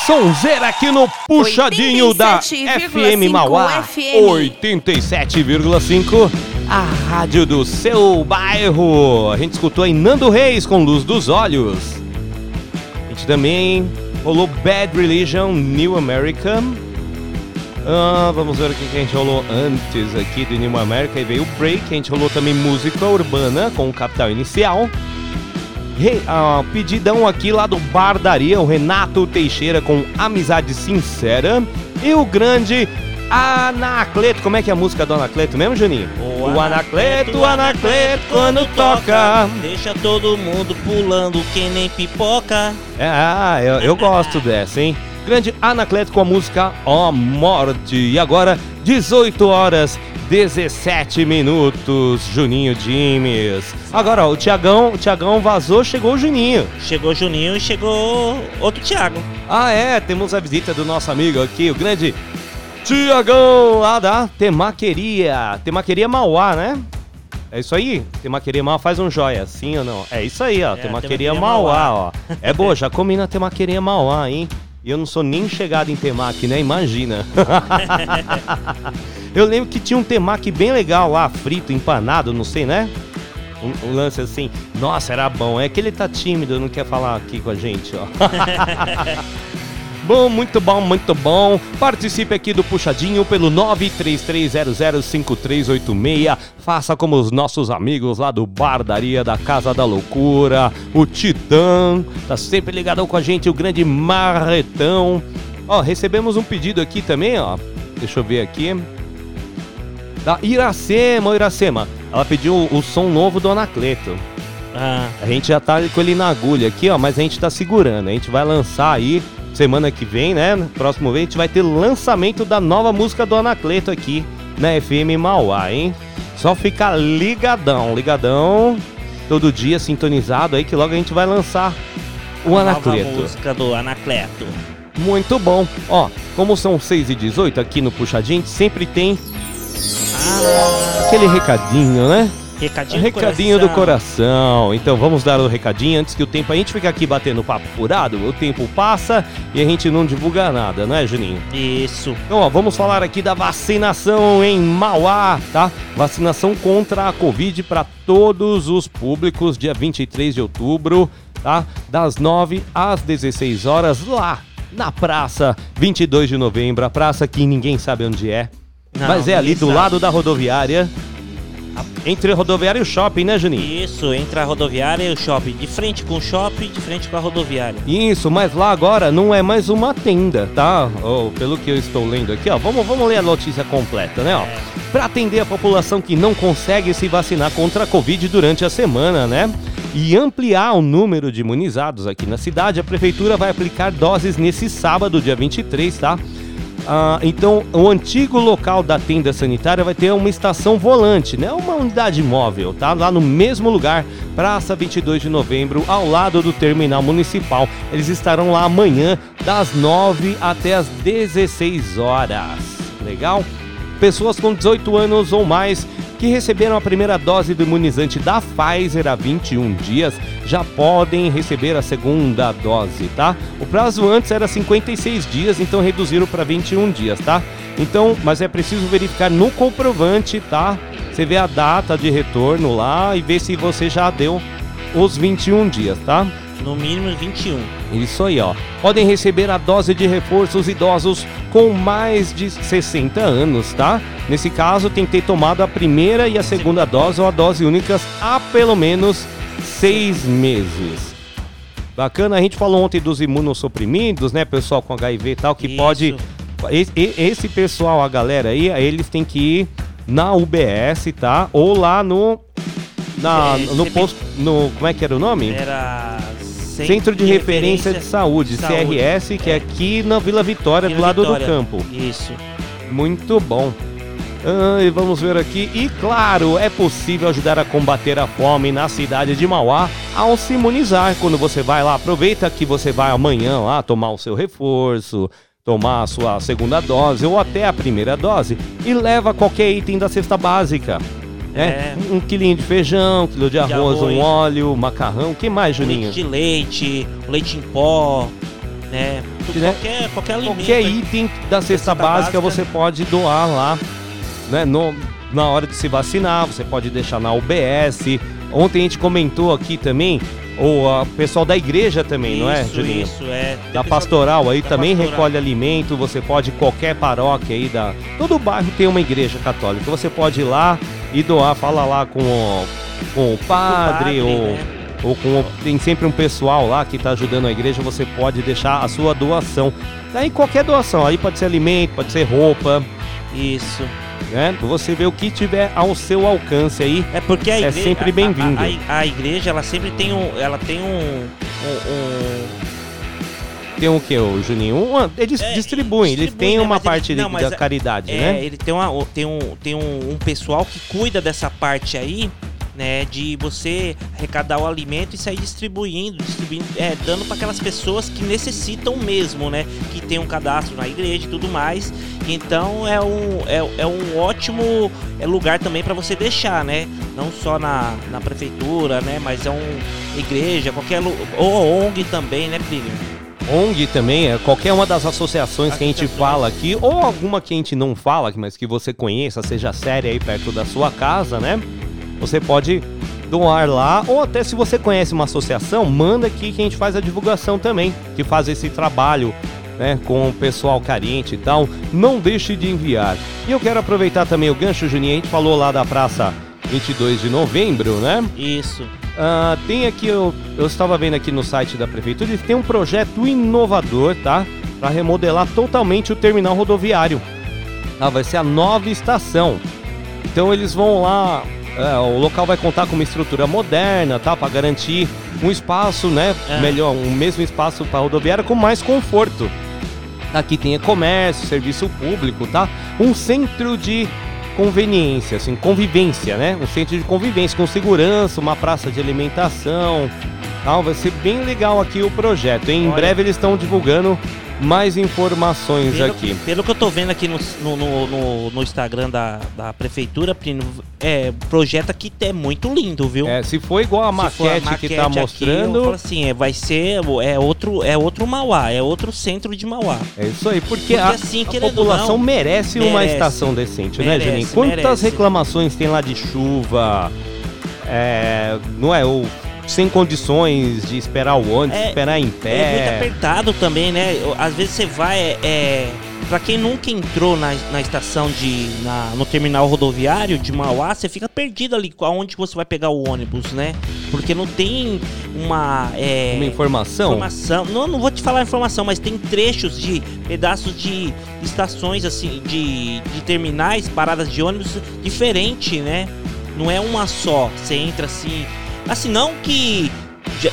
Sonzeira aqui no puxadinho da 87,5 FM Mauá FM. 87,5, a rádio do seu bairro. A gente escutou aí Nando Reis com Luz dos Olhos. A gente também rolou Bad Religion, New American. Ah, vamos ver o que a gente rolou antes aqui de New America. E veio o Break. A gente rolou também música urbana com o Capital Inicial. Re- ah, pedidão aqui lá do Bardaria, o Renato Teixeira com Amizade Sincera. E o grande Anacleto. Como é que é a música do Anacleto mesmo, Juninho? O Anacleto, o Anacleto, quando toca. Deixa todo mundo pulando que nem pipoca. É, ah, eu, eu gosto dessa, hein? Grande Anacleto com a música Ó Morte. E agora, 18 horas 17 minutos, Juninho Dimes. Agora, ó, o Tiagão, o Tiagão vazou, chegou o Juninho. Chegou o Juninho e chegou outro Thiago. Ah, é, temos a visita do nosso amigo aqui, o grande Tiagão, lá da Temaqueria. Temaqueria Mauá, né? É isso aí? Temaqueria Mauá faz um joia, sim ou não? É isso aí, ó. Temaqueria Temaqueria Mauá, Mauá. ó. É boa, já comi na Temaqueria Mauá, hein? E eu não sou nem chegado em temaki, né? Imagina. <laughs> eu lembro que tinha um temaki bem legal lá, frito, empanado, não sei, né? Um, um lance assim. Nossa, era bom. É que ele tá tímido, não quer falar aqui com a gente, ó. <laughs> Bom, muito bom, muito bom. Participe aqui do Puxadinho pelo 933005386. Faça como os nossos amigos lá do Bardaria da Casa da Loucura. O Titã, tá sempre ligadão com a gente, o grande Marretão. Ó, recebemos um pedido aqui também, ó. Deixa eu ver aqui. Da Iracema, Iracema. Ela pediu o, o som novo do Anacleto. Ah. A gente já tá com ele na agulha aqui, ó, mas a gente tá segurando. A gente vai lançar aí semana que vem, né? No próximo mês a gente vai ter lançamento da nova música do Anacleto aqui na FM Mauá, hein? Só ficar ligadão, ligadão, todo dia sintonizado aí que logo a gente vai lançar o A nova Anacleto. música do Anacleto. Muito bom. Ó, como são 6 e 18 aqui no Puxadinho, a gente sempre tem aquele recadinho, né? Recadinho, do Recadinho do coração. Então vamos dar o recadinho antes que o tempo. A gente fica aqui batendo papo furado, o tempo passa e a gente não divulga nada, né, Juninho? Isso. Então, ó, vamos falar aqui da vacinação em Mauá, tá? Vacinação contra a Covid para todos os públicos, dia 23 de outubro, tá? Das 9 às 16 horas, lá na praça, 22 de novembro, a praça que ninguém sabe onde é. Não, mas é ali do sabe. lado da rodoviária. Entre a rodoviária e o shopping, né, Juninho? Isso, entre a rodoviária e o shopping. De frente com o shopping, de frente com a rodoviária. Isso, mas lá agora não é mais uma tenda, tá? Ou, pelo que eu estou lendo aqui, ó. Vamos, vamos ler a notícia completa, né, ó. Para atender a população que não consegue se vacinar contra a Covid durante a semana, né? E ampliar o número de imunizados aqui na cidade, a prefeitura vai aplicar doses nesse sábado, dia 23, tá? Ah, então, o antigo local da tenda sanitária vai ter uma estação volante, né? Uma unidade móvel, tá? Lá no mesmo lugar, Praça 22 de Novembro, ao lado do terminal municipal. Eles estarão lá amanhã, das 9 até as 16 horas. Legal? Pessoas com 18 anos ou mais que receberam a primeira dose do imunizante da Pfizer há 21 dias já podem receber a segunda dose, tá? O prazo antes era 56 dias, então reduziram para 21 dias, tá? Então, mas é preciso verificar no comprovante, tá? Você vê a data de retorno lá e ver se você já deu os 21 dias, tá? No mínimo 21. Isso aí, ó. Podem receber a dose de reforço os idosos com mais de 60 anos, tá? Nesse caso, tem que ter tomado a primeira e a segunda dose ou a dose únicas há pelo menos seis meses. Bacana, a gente falou ontem dos imunossuprimidos, né, pessoal com HIV e tal, que pode. Esse, pessoal, a galera aí, eles têm que ir na UBS, tá? Ou lá no. Na, É, no posto. No, como é que era o nome? Era. Centro de Referência de Saúde, Saúde. CRS, que é aqui na Vila Vitória, Vila do lado Vitória. do campo. Isso. Muito bom. Ah, e vamos ver aqui. E claro, é possível ajudar a combater a fome na cidade de Mauá ao se imunizar. Quando você vai lá, aproveita que você vai amanhã lá tomar o seu reforço, tomar a sua segunda dose ou até a primeira dose e leva qualquer item da cesta básica. Né? Um quilinho de feijão, um quilo de arroz, um arroz. óleo, macarrão. O que mais, Juninho? Leite de leite, leite em pó, né? né? Qualquer, qualquer alimento. Qualquer item da cesta básica você pode doar lá, né? No, na hora de se vacinar, você pode deixar na UBS. Ontem a gente comentou aqui também, o a- pessoal da igreja também, não é, Isso, Julinho? isso, é. Tem Da pastoral aí da também pastoral. recolhe alimento, você pode, qualquer paróquia aí da. Todo bairro tem uma igreja católica. Você pode ir lá e doar, fala lá com o, com o padre, padre, ou, né? ou com. o- Tem sempre um pessoal lá que tá ajudando a igreja, você pode deixar a sua doação. Daí qualquer doação, aí pode ser alimento, pode ser roupa. Isso. Né? Você vê o que tiver ao seu alcance aí. É porque a é igreja, sempre a- bem-vindo. A, a- a igreja, ela sempre tem um, ela tem um, um- um- Tem o que, o Juninho? Um- eles distribuem, eles têm né, uma parte ele- não, da é- caridade, é, né? Ele tem, uma, tem, um, tem um, um pessoal que cuida dessa parte aí, né? De você arrecadar o alimento e sair distribuindo, distribuindo, é, dando para aquelas pessoas que necessitam mesmo, né? Que tem um cadastro na igreja e tudo mais. Então é um, é, é um ótimo é, lugar também para você deixar, né? Não só na, na prefeitura, né? Mas é um igreja, qualquer ou ONG também, né, Plínio? ONG também, é qualquer uma das associações que a gente fala aqui, ou alguma que a gente não fala, mas que você conheça, seja séria aí perto da sua casa, né? Você pode doar lá, ou até se você conhece uma associação, manda aqui que a gente faz a divulgação também, que faz esse trabalho, né, com o pessoal carente e tal. Não deixe de enviar. E eu quero aproveitar também o gancho, Juninho, a gente falou lá da praça 22 de novembro, né? Isso. Ah, tem aqui, eu, eu estava vendo aqui no site da prefeitura, eles têm um projeto inovador, tá? Para remodelar totalmente o terminal rodoviário. Ah, vai ser a nova estação. Então eles vão lá, é, o local vai contar com uma estrutura moderna, tá? Para garantir um espaço, né? É. Melhor, um mesmo espaço para rodoviária com mais conforto. Aqui tem comércio, serviço público, tá? Um centro de conveniência, assim, convivência, né? Um centro de convivência com segurança, uma praça de alimentação. Tal. Vai ser bem legal aqui o projeto. hein? Em Olha. breve eles estão divulgando mais informações Pelo, aqui. pelo que eu tô vendo aqui no, no, no, no- Instagram da, da prefeitura, Plínio, é, o projeto aqui é muito lindo, viu? É, se for igual a Se for maquete, que tá aqui, mostrando. assim, é, vai ser é outro, é outro Mauá, é outro centro de Mauá. É isso aí, porque, Porque a, assim, a ou população não, merece, uma merece. estação decente, né, Merece, Juninho? Quantas merece. reclamações tem lá de chuva, é, não é, ou sem condições de esperar o ônibus, É- esperar em É muito pé. apertado também, né? Às vezes você vai, é, é, Pra quem nunca entrou na, na estação de. Na, no terminal rodoviário de Mauá, você fica perdido ali aonde você vai pegar o ônibus, né? Porque não tem uma. é, Uma informação? informação. Não, não vou te falar informação, mas tem trechos de pedaços de estações, assim, de, de terminais, paradas de ônibus diferente, né? Não é uma só. Você entra assim. Assim, não que já-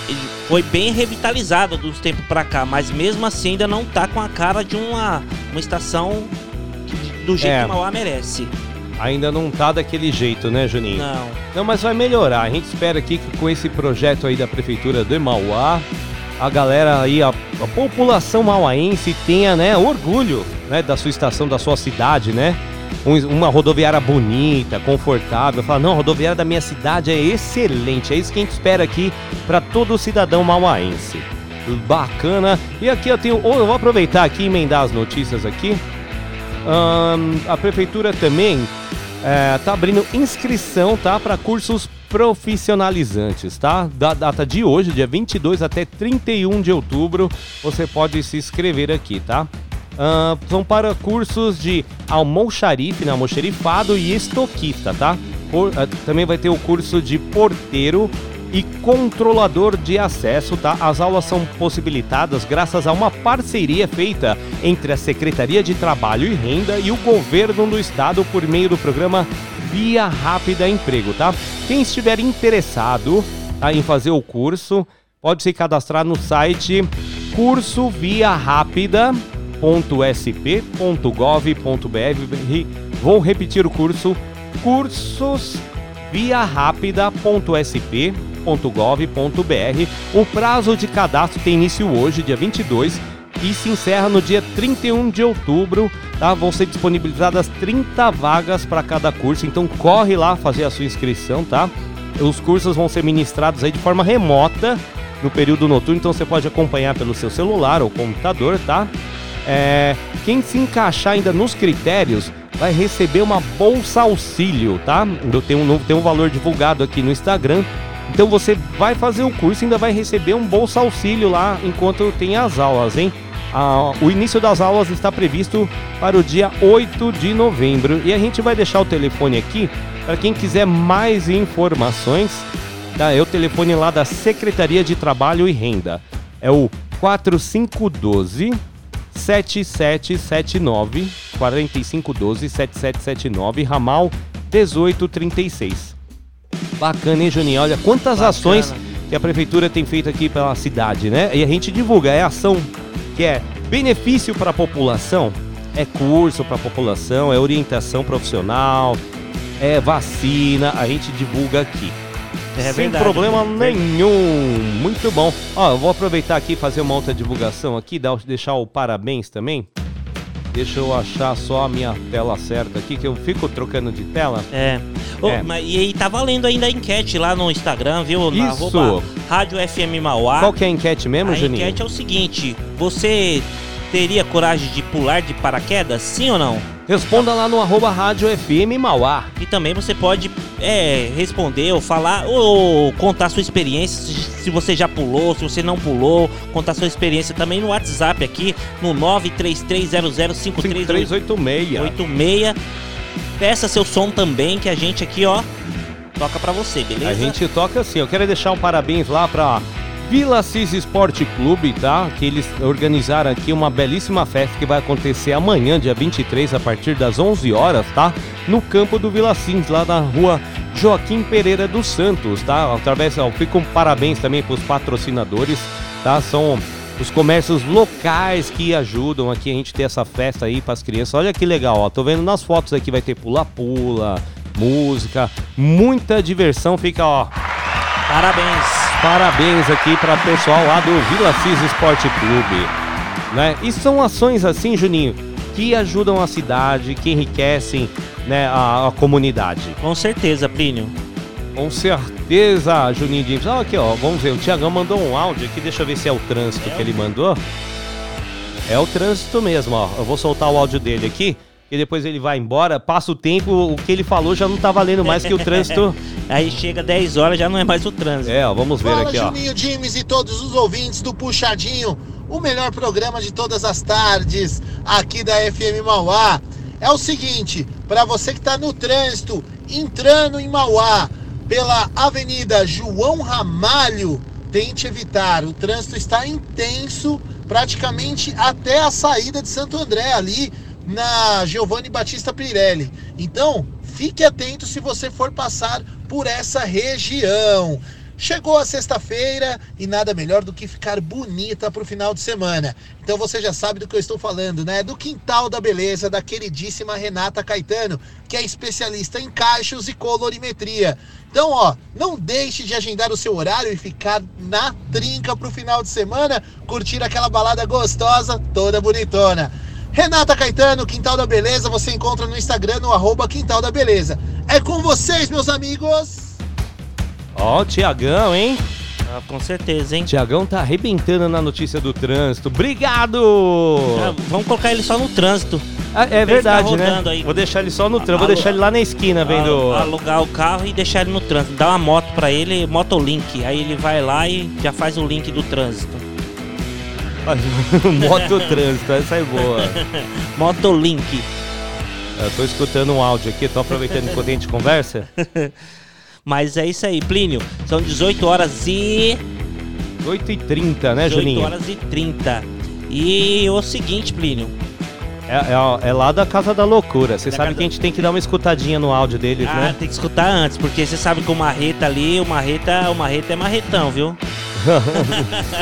foi bem revitalizado dos tempos pra cá, mas mesmo assim ainda não tá com a cara de uma, uma estação que- do jeito É. que Mauá merece. Ainda não tá daquele jeito, né, Juninho? Não. Não, mas vai melhorar. A gente espera aqui que com esse projeto aí da Prefeitura de Mauá, a galera aí, a, a população mauaense tenha, né, orgulho, né, da sua estação, da sua cidade, né? Um- uma rodoviária bonita, confortável. Fala, não, a rodoviária da minha cidade é excelente. É isso que a gente espera aqui para todo cidadão mauaense. Bacana. E aqui eu tenho, eu vou aproveitar aqui e emendar as notícias aqui. Ahn, a prefeitura também é, tá abrindo inscrição, tá, para cursos profissionalizantes, tá? Da data de hoje, dia 22 até 31 de outubro, você pode se inscrever aqui, tá? Ahn, são para cursos de almoxarife, né, almoxarifado e estoquista, tá? Por- ah, também vai ter o curso de porteiro e controlador de acesso, tá? As aulas são possibilitadas graças a uma parceria feita entre a Secretaria de Trabalho e Renda e o governo do estado por meio do programa Via Rápida Emprego, tá? Quem estiver interessado tá, em fazer o curso, pode se cadastrar no site cursoviarápida.sp.gov.br. Vou repetir o curso cursos viarápida.sp.gov.br. O prazo de cadastro tem início hoje, dia 22, e se encerra no dia 31 de outubro. Tá? Vão ser disponibilizadas 30 vagas para cada curso, então corre lá fazer a sua inscrição, tá? Os cursos vão ser ministrados aí de forma remota no período noturno, então você pode acompanhar pelo seu celular ou computador, tá? É, quem se encaixar ainda nos critérios vai receber uma bolsa auxílio, tá? Eu tenho um, novo- tem um valor divulgado aqui no Instagram. Então você vai fazer o curso e ainda vai receber um bolsa auxílio lá enquanto tem as aulas, hein? Ah, o início das aulas está previsto para o dia 8 de novembro. E a gente vai deixar o telefone aqui para quem quiser mais informações. Tá? É o telefone lá da Secretaria de Trabalho e Renda. É o 4512 7779 4512 7779 ramal 1836. Bacana, hein, Juninho? Olha quantas ações que a prefeitura tem feito aqui pela cidade, né? E a gente divulga, é ação que é benefício para a população, é curso para a população, é orientação profissional, é vacina, a gente divulga aqui. É Sem verdade. problema nenhum. Muito bom. Ó, eu vou aproveitar aqui e fazer uma outra divulgação aqui, dar- deixar o parabéns também. Deixa eu achar só a minha tela certa aqui, que eu fico trocando de tela. É. Ô, É. mas- e aí tá valendo ainda a enquete lá no Instagram, viu? Na Isso. Rádio FM Mauá. Qual que é a enquete mesmo, a Juninho? enquete é o seguinte: você teria coragem de pular de paraquedas? Sim ou não? Responda lá no arroba Rádio FM Mauá. E também você pode é, responder ou falar ou contar sua experiência, se, você já pulou, se você não pulou, contar sua experiência também no WhatsApp aqui no 933005386. 8386. Peça seu som também que a gente aqui, ó, toca pra você, beleza? A gente toca assim. Eu quero deixar um parabéns lá pra Vila Cis Esporte Clube, tá? Que eles organizaram aqui uma belíssima festa que vai acontecer amanhã, dia 23, a partir das 11 horas, tá? No campo do Vila Cis, lá na rua Joaquim Pereira dos Santos, tá? Através, ó, fica um parabéns também pros patrocinadores, tá? São os comércios locais que ajudam aqui a gente ter essa festa aí para as crianças. Olha que legal, ó. Tô vendo nas fotos aqui vai ter pula-pula, música, muita diversão. Fica, ó. Parabéns. Parabéns aqui para pessoal lá do Vila Cis Esporte Clube, né? E são ações assim, Juninho, que ajudam a cidade, que enriquecem, né, a, a comunidade. Com certeza, Plínio. Com certeza, Juninho Dimes. Olha aqui, ó. Vamos ver. O Tiagão mandou um áudio aqui. Deixa eu ver se é o trânsito que ele mandou. É o trânsito mesmo, ó. Eu vou soltar o áudio dele aqui. E depois ele vai embora. Passa o tempo, o que ele falou já não tá valendo mais que o trânsito. <laughs> Aí chega 10 horas, já não é mais o trânsito. É, ó. Vamos ver Fala, aqui, ó. Juninho Dimes e todos os ouvintes do Puxadinho, o melhor programa de todas as tardes aqui da FM Mauá. É o seguinte, para você que está no trânsito, entrando em Mauá pela Avenida João Ramalho, tente evitar. O trânsito está intenso, praticamente até a saída de Santo André ali na Giovanni Batista Pirelli. Então, fique atento se você for passar por essa região. Chegou a sexta-feira e nada melhor do que ficar bonita para o final de semana. Então você já sabe do que eu estou falando, né? Do Quintal da Beleza, da queridíssima Renata Caetano, que é especialista em cachos e colorimetria. Então, ó, não deixe de agendar o seu horário e ficar na trinca para o final de semana, curtir aquela balada gostosa, toda bonitona. Renata Caetano, Quintal da Beleza, você encontra no Instagram no arroba Quintal da Beleza. É com vocês, meus amigos! Ó, o Tiagão, hein? Ah, com certeza, hein? Tiagão tá arrebentando na notícia do trânsito. Obrigado! Ah, vamos colocar ele só no trânsito. Ah, é ele verdade, né? aí. Vou deixar ele só no trânsito. Vou deixar ele lá na esquina vendo. Alu- Alugar o carro e deixar ele no trânsito. Dá uma moto pra ele, motolink. Aí ele vai lá e já faz o link do trânsito. <laughs> Moto trânsito, essa é boa. <laughs> Motolink. Eu tô escutando um áudio aqui, tô aproveitando enquanto a gente conversa. <laughs> Mas é isso aí, Plínio. São 18 horas e. 8h30, né, 18 Juninho? horas e 30. E o seguinte, Plínio. É, é- é lá da Casa da Loucura. Você Da sabe que a gente tem que dar uma escutadinha no áudio deles, Ah, né? tem que escutar antes, porque você sabe que o Marreta ali, o Marreta, o Marreta é marretão, viu?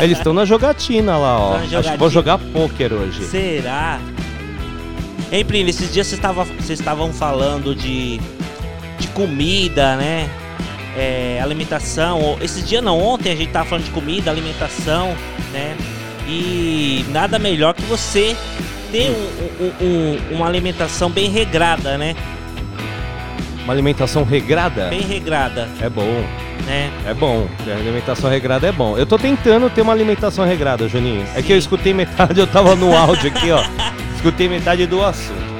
Eles estão na jogatina lá, ó. Tá na Acho que vou jogatina. jogar pôquer hoje. Será? Hein, Plínio, esses dias vocês estavam falando de, de comida, né? É, alimentação. Esses dias não, ontem a gente tava falando de comida, alimentação, né? E nada melhor que você ter um- um- um- uma alimentação bem regrada, né? Uma alimentação regrada? Bem regrada, É bom. né? É bom. A alimentação regrada é bom. Eu tô tentando ter uma alimentação regrada, Juninho. É que eu escutei metade, eu tava no áudio aqui, ó. <laughs> Escutei metade do assunto.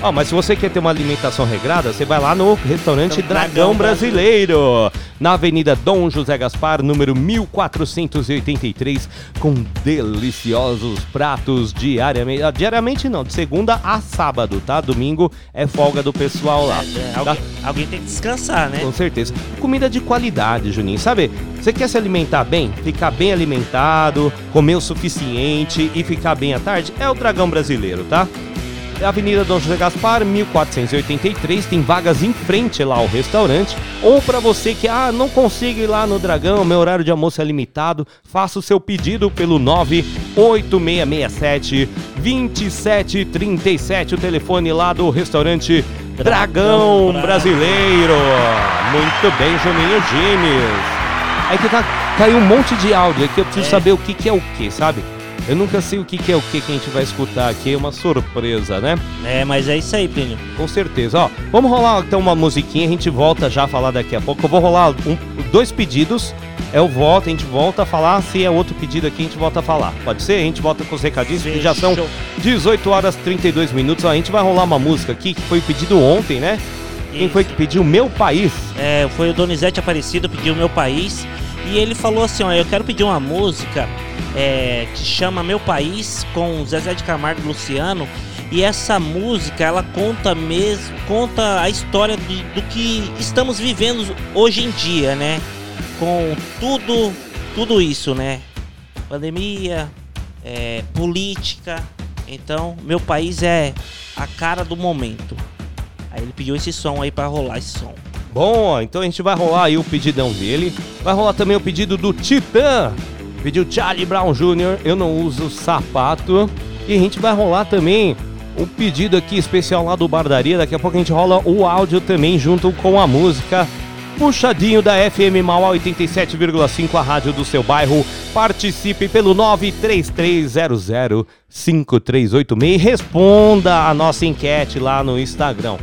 Ó, mas se você quer ter uma alimentação regrada, você vai lá no restaurante Então, Dragão, Dragão Brasileiro, na Avenida Dom José Gaspar, número 1483, com deliciosos pratos diariamente. Ah, Diariamente não, de segunda a sábado, tá? Domingo é folga do pessoal lá. É, tá? alguém, alguém tem que descansar, né? Com certeza. Comida de qualidade, Juninho. Sabe, você quer se alimentar bem? Ficar bem alimentado, comer o suficiente e ficar bem à tarde? É o Dragão Brasileiro, tá? É Avenida Dom José Gaspar, 1483, tem vagas em frente lá ao restaurante. Ou para você que ah, não consigo ir lá no Dragão, meu horário de almoço é limitado, faça o seu pedido pelo 98667 2737, o telefone lá do restaurante Dragão Brasileiro. Muito bem, Juninho Gimes. Aí que tá, caiu um monte de áudio aqui, eu preciso É. saber o que, que é o que, sabe? Eu nunca sei o que, que é o que que a gente vai escutar aqui, é uma surpresa, né? É, mas é isso aí, Plínio. Com certeza. Ó, vamos rolar então uma musiquinha, a gente volta já a falar daqui a pouco. Eu vou rolar um- dois pedidos, eu volto, a gente volta a falar. Se é outro pedido aqui, a gente volta a falar. Pode ser? A gente volta com os recadinhos, porque já são Fechou. 18 horas e 32 minutos. Ó, a gente vai rolar uma música aqui que foi pedido ontem, né? Quem foi que pediu? Meu País. É, foi o Donizete Aparecido, pediu Meu País. E ele falou assim, ó, eu quero pedir uma música é, que chama Meu País, com Zezé de Camargo e Luciano. E essa música, ela conta mesmo, conta a história de- do que estamos vivendo hoje em dia, né? Com tudo, tudo isso, né? Pandemia, é, política. Então, meu país é a cara do momento. Aí ele pediu esse som aí pra rolar esse som. Bom, então a gente vai rolar aí o pedidão dele. Vai rolar também o pedido do Titã. Pediu Charlie Brown Jr. Eu não uso sapato. E a gente vai rolar também um pedido aqui especial lá do Bardaria. Daqui a pouco a gente rola o áudio também junto com a música. Puxadinho da FM Mauá 87,5, a rádio do seu bairro. Participe pelo 933005386 e responda a nossa enquete lá no Instagram.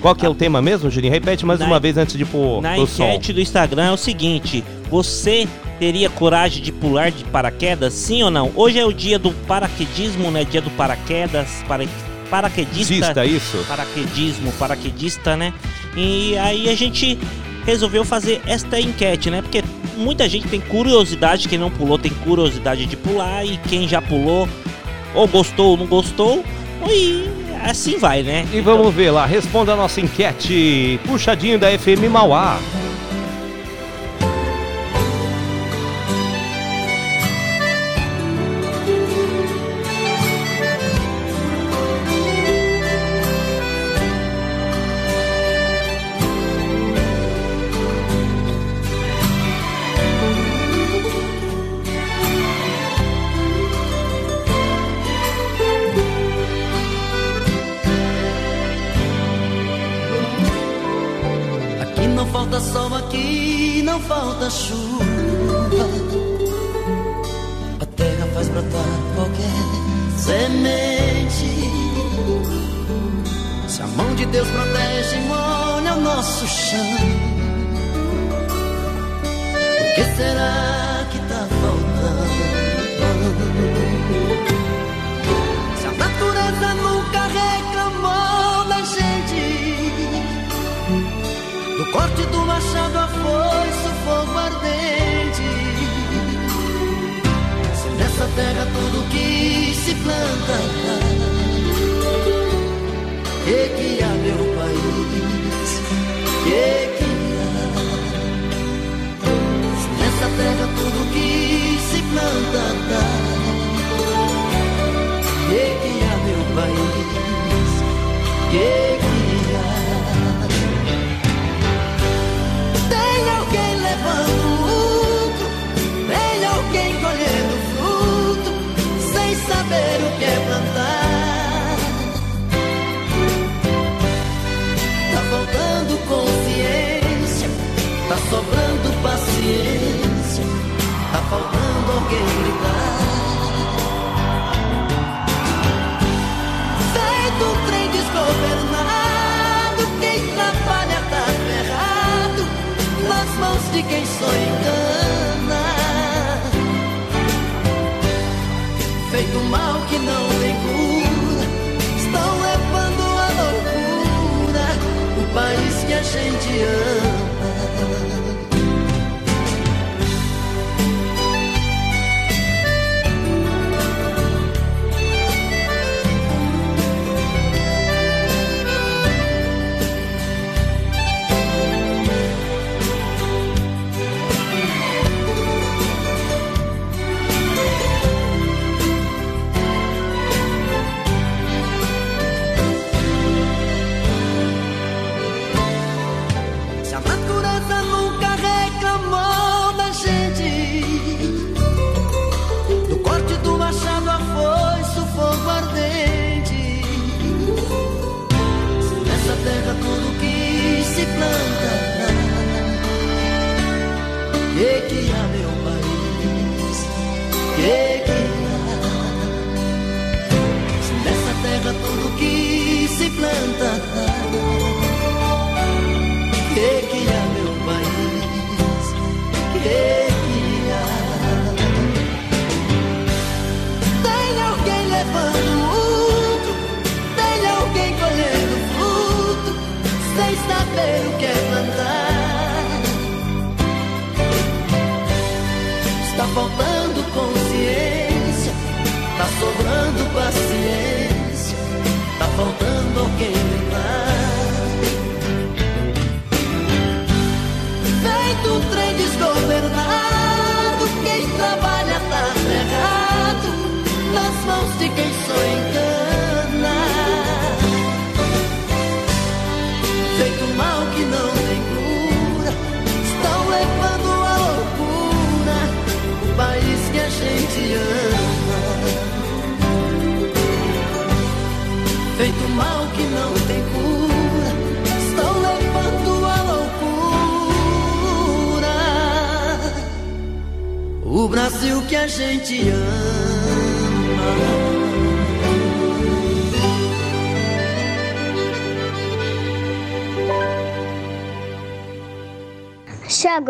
Qual que é o tema mesmo, Juninho? Repete mais Na- uma vez antes de pôr Na o som. enquete do Instagram é o seguinte: você teria coragem de pular de paraquedas? Sim ou não? Hoje é o dia do paraquedismo, né? Dia do paraquedas, para, paraquedista. Dista, isso? Paraquedismo, paraquedista, né? E aí a gente resolveu fazer esta enquete, né? Porque muita gente tem curiosidade, quem não pulou tem curiosidade de pular e quem já pulou ou gostou ou não gostou, e assim vai, né? E vamos ver lá, responda a nossa enquete. Puxadinho da FM Mauá.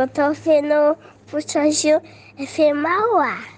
Eu tô ouvindo Puxadinho FM Mauá.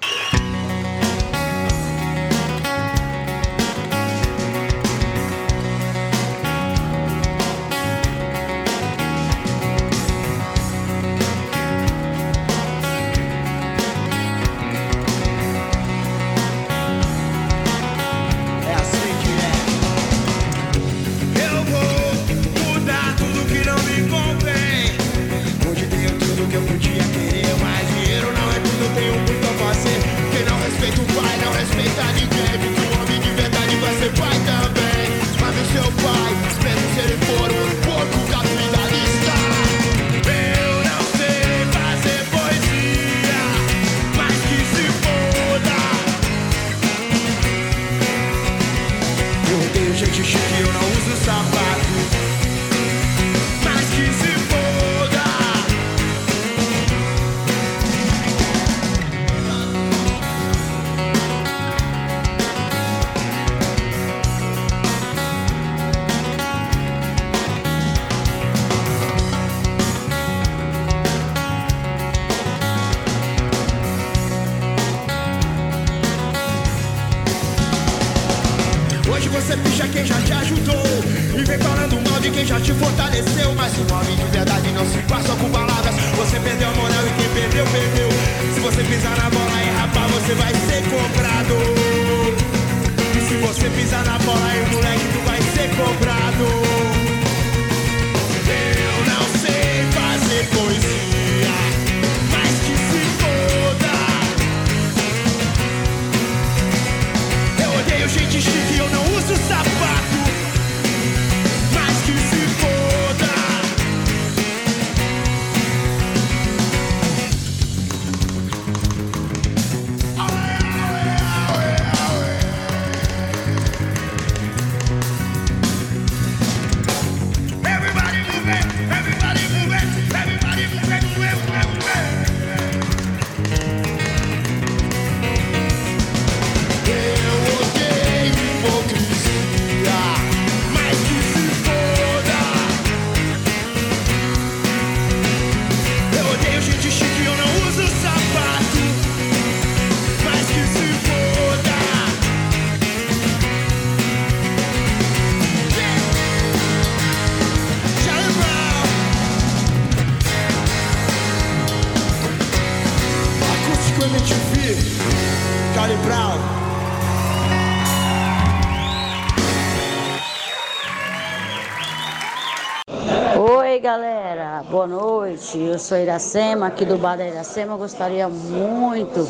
Noite. Eu sou Iracema, aqui do Bar da Iracema. Eu gostaria muito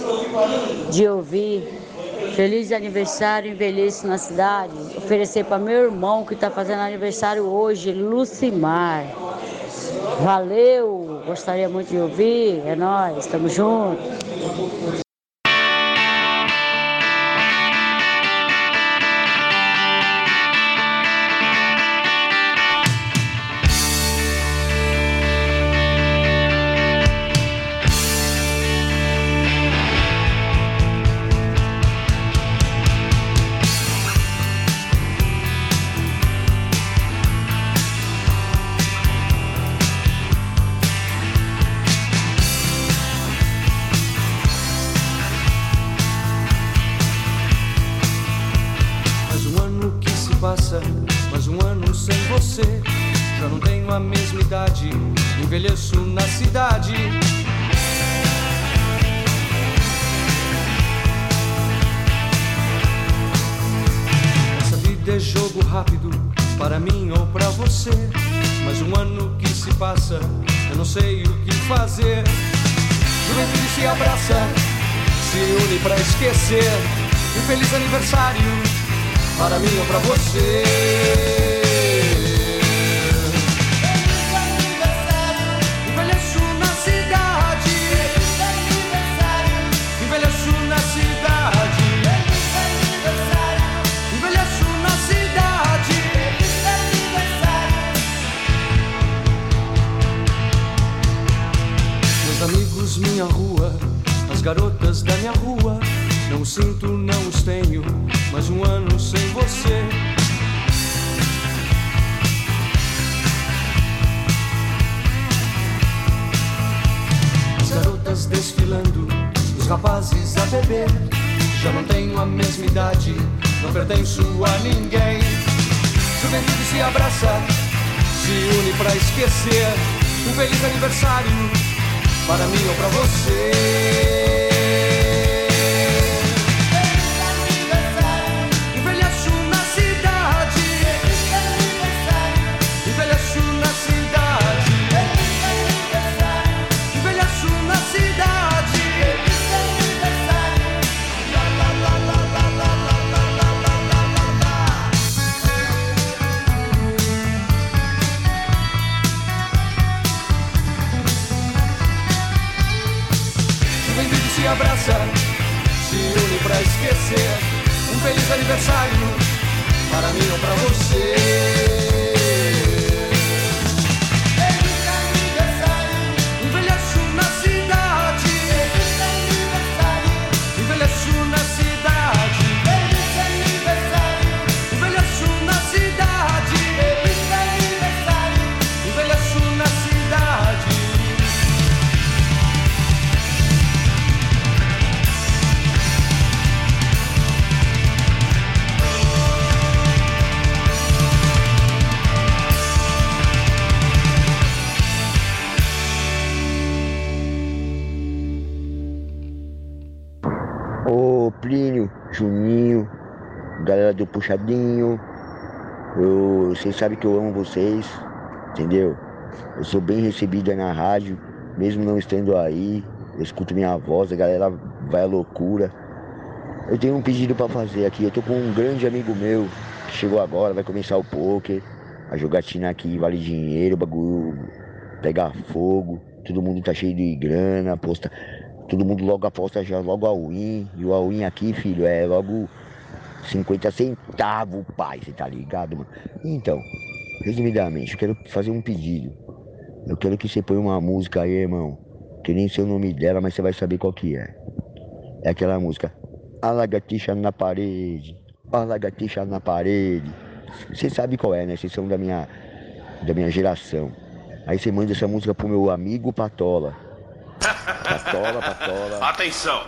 de ouvir Feliz aniversário, envelheço na cidade. Oferecer para meu irmão que está fazendo aniversário hoje, Lucimar. Valeu. Gostaria muito de ouvir. É nóis. Tamo junto. Eu não sei o que fazer. Juventude se abraça, se une pra esquecer. Um feliz aniversário para mim ou pra você. Amigos, minha rua, as garotas da minha rua. Não sinto, não os tenho, mais um ano sem você. As garotas desfilando, os rapazes a beber. Já não tenho a mesma idade, não pertenço a ninguém. Juventude se abraça, se une pra esquecer. Um feliz aniversário para mim ou pra você. Aniversário para mim ou pra você. Puxadinho, eu, vocês sabem que eu amo vocês, entendeu? Eu sou bem recebido aí na rádio, mesmo não estando aí, eu escuto minha voz, a galera vai à loucura. Eu tenho um pedido pra fazer aqui, eu tô com um grande amigo meu que chegou agora, vai começar o poker, a jogatina aqui vale dinheiro, o bagulho pegar fogo, todo mundo tá cheio de grana, aposta. Todo mundo logo aposta já logo a win. E o all-in aqui, filho, é logo 50 centavos, pai, você tá ligado, mano? Então, resumidamente, eu quero fazer um pedido. Eu quero que você ponha uma música aí, irmão. Que nem sei o nome dela, mas você vai saber qual que é. É aquela música. A lagartixa na parede. A lagartixa na parede. Você sabe qual é, né? Vocês são da minha, da minha geração. Aí você manda essa música pro meu amigo Patola. Patola, Patola. <laughs> Atenção!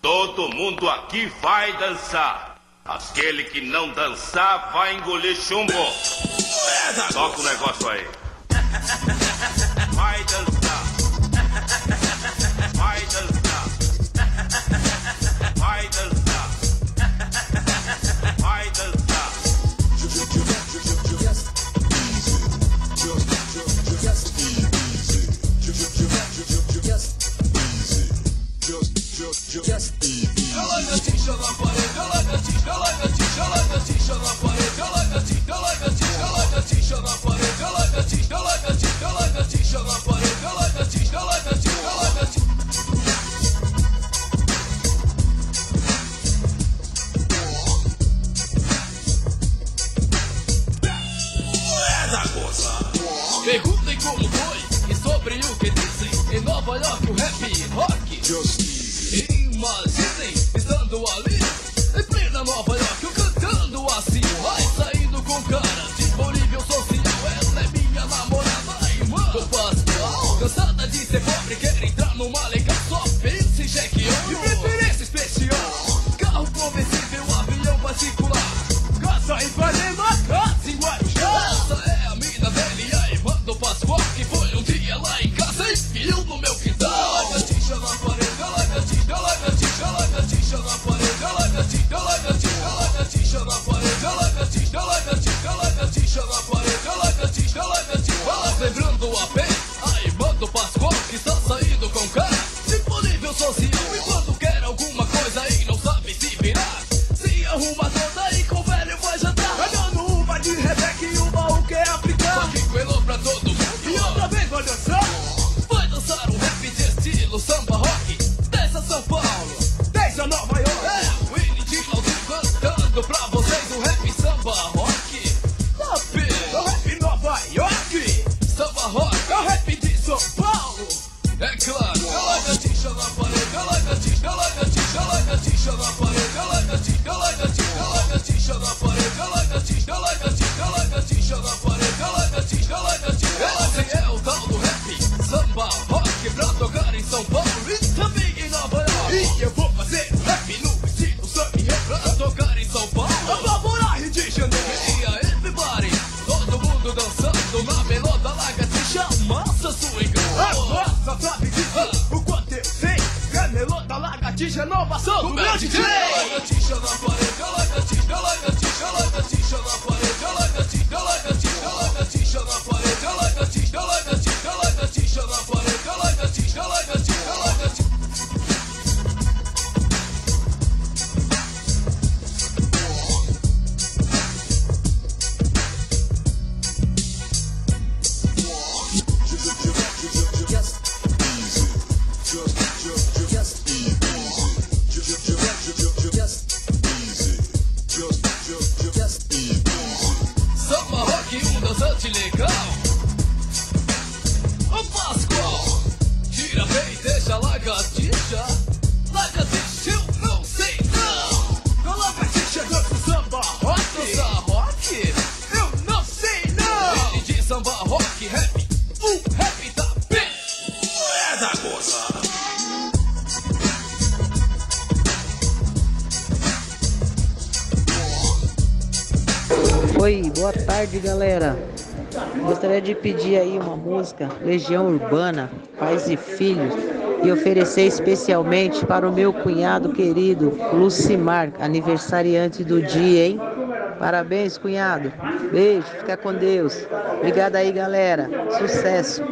Todo mundo aqui vai dançar. Aquele que não dançar vai engolir chumbo. Toca o negócio aí. <laughs> Vai dançar. just easy. Perguntem como foi e sobre o que dizem. Em Nova York, o rap rock. Just tarde, galera. Gostaria de pedir aí uma música, Legião Urbana, Pais e Filhos, e oferecer especialmente para o meu cunhado querido, Lucimar, aniversariante do dia, hein? Parabéns, cunhado. Beijo, fica com Deus. Obrigado aí, galera. Sucesso.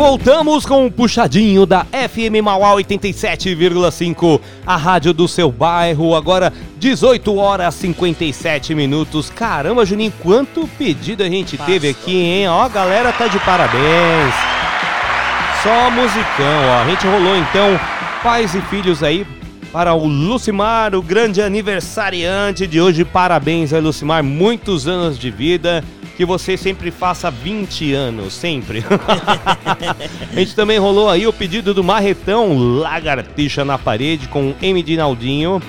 voltamos com um puxadinho da FM Mauá 87,5, a rádio do seu bairro, agora 18 horas 57 minutos. Caramba, Juninho, quanto pedido a gente teve aqui, hein? Ó, a galera tá de parabéns. Só musicão, ó. A gente rolou então pais e filhos aí para o Lucimar, o grande aniversariante de hoje. Parabéns aí, Lucimar, muitos anos de vida que você sempre faça 20 anos, sempre. <laughs> a gente também rolou aí o pedido do Marretão, Lagartixa na Parede, com M. Dinaldinho.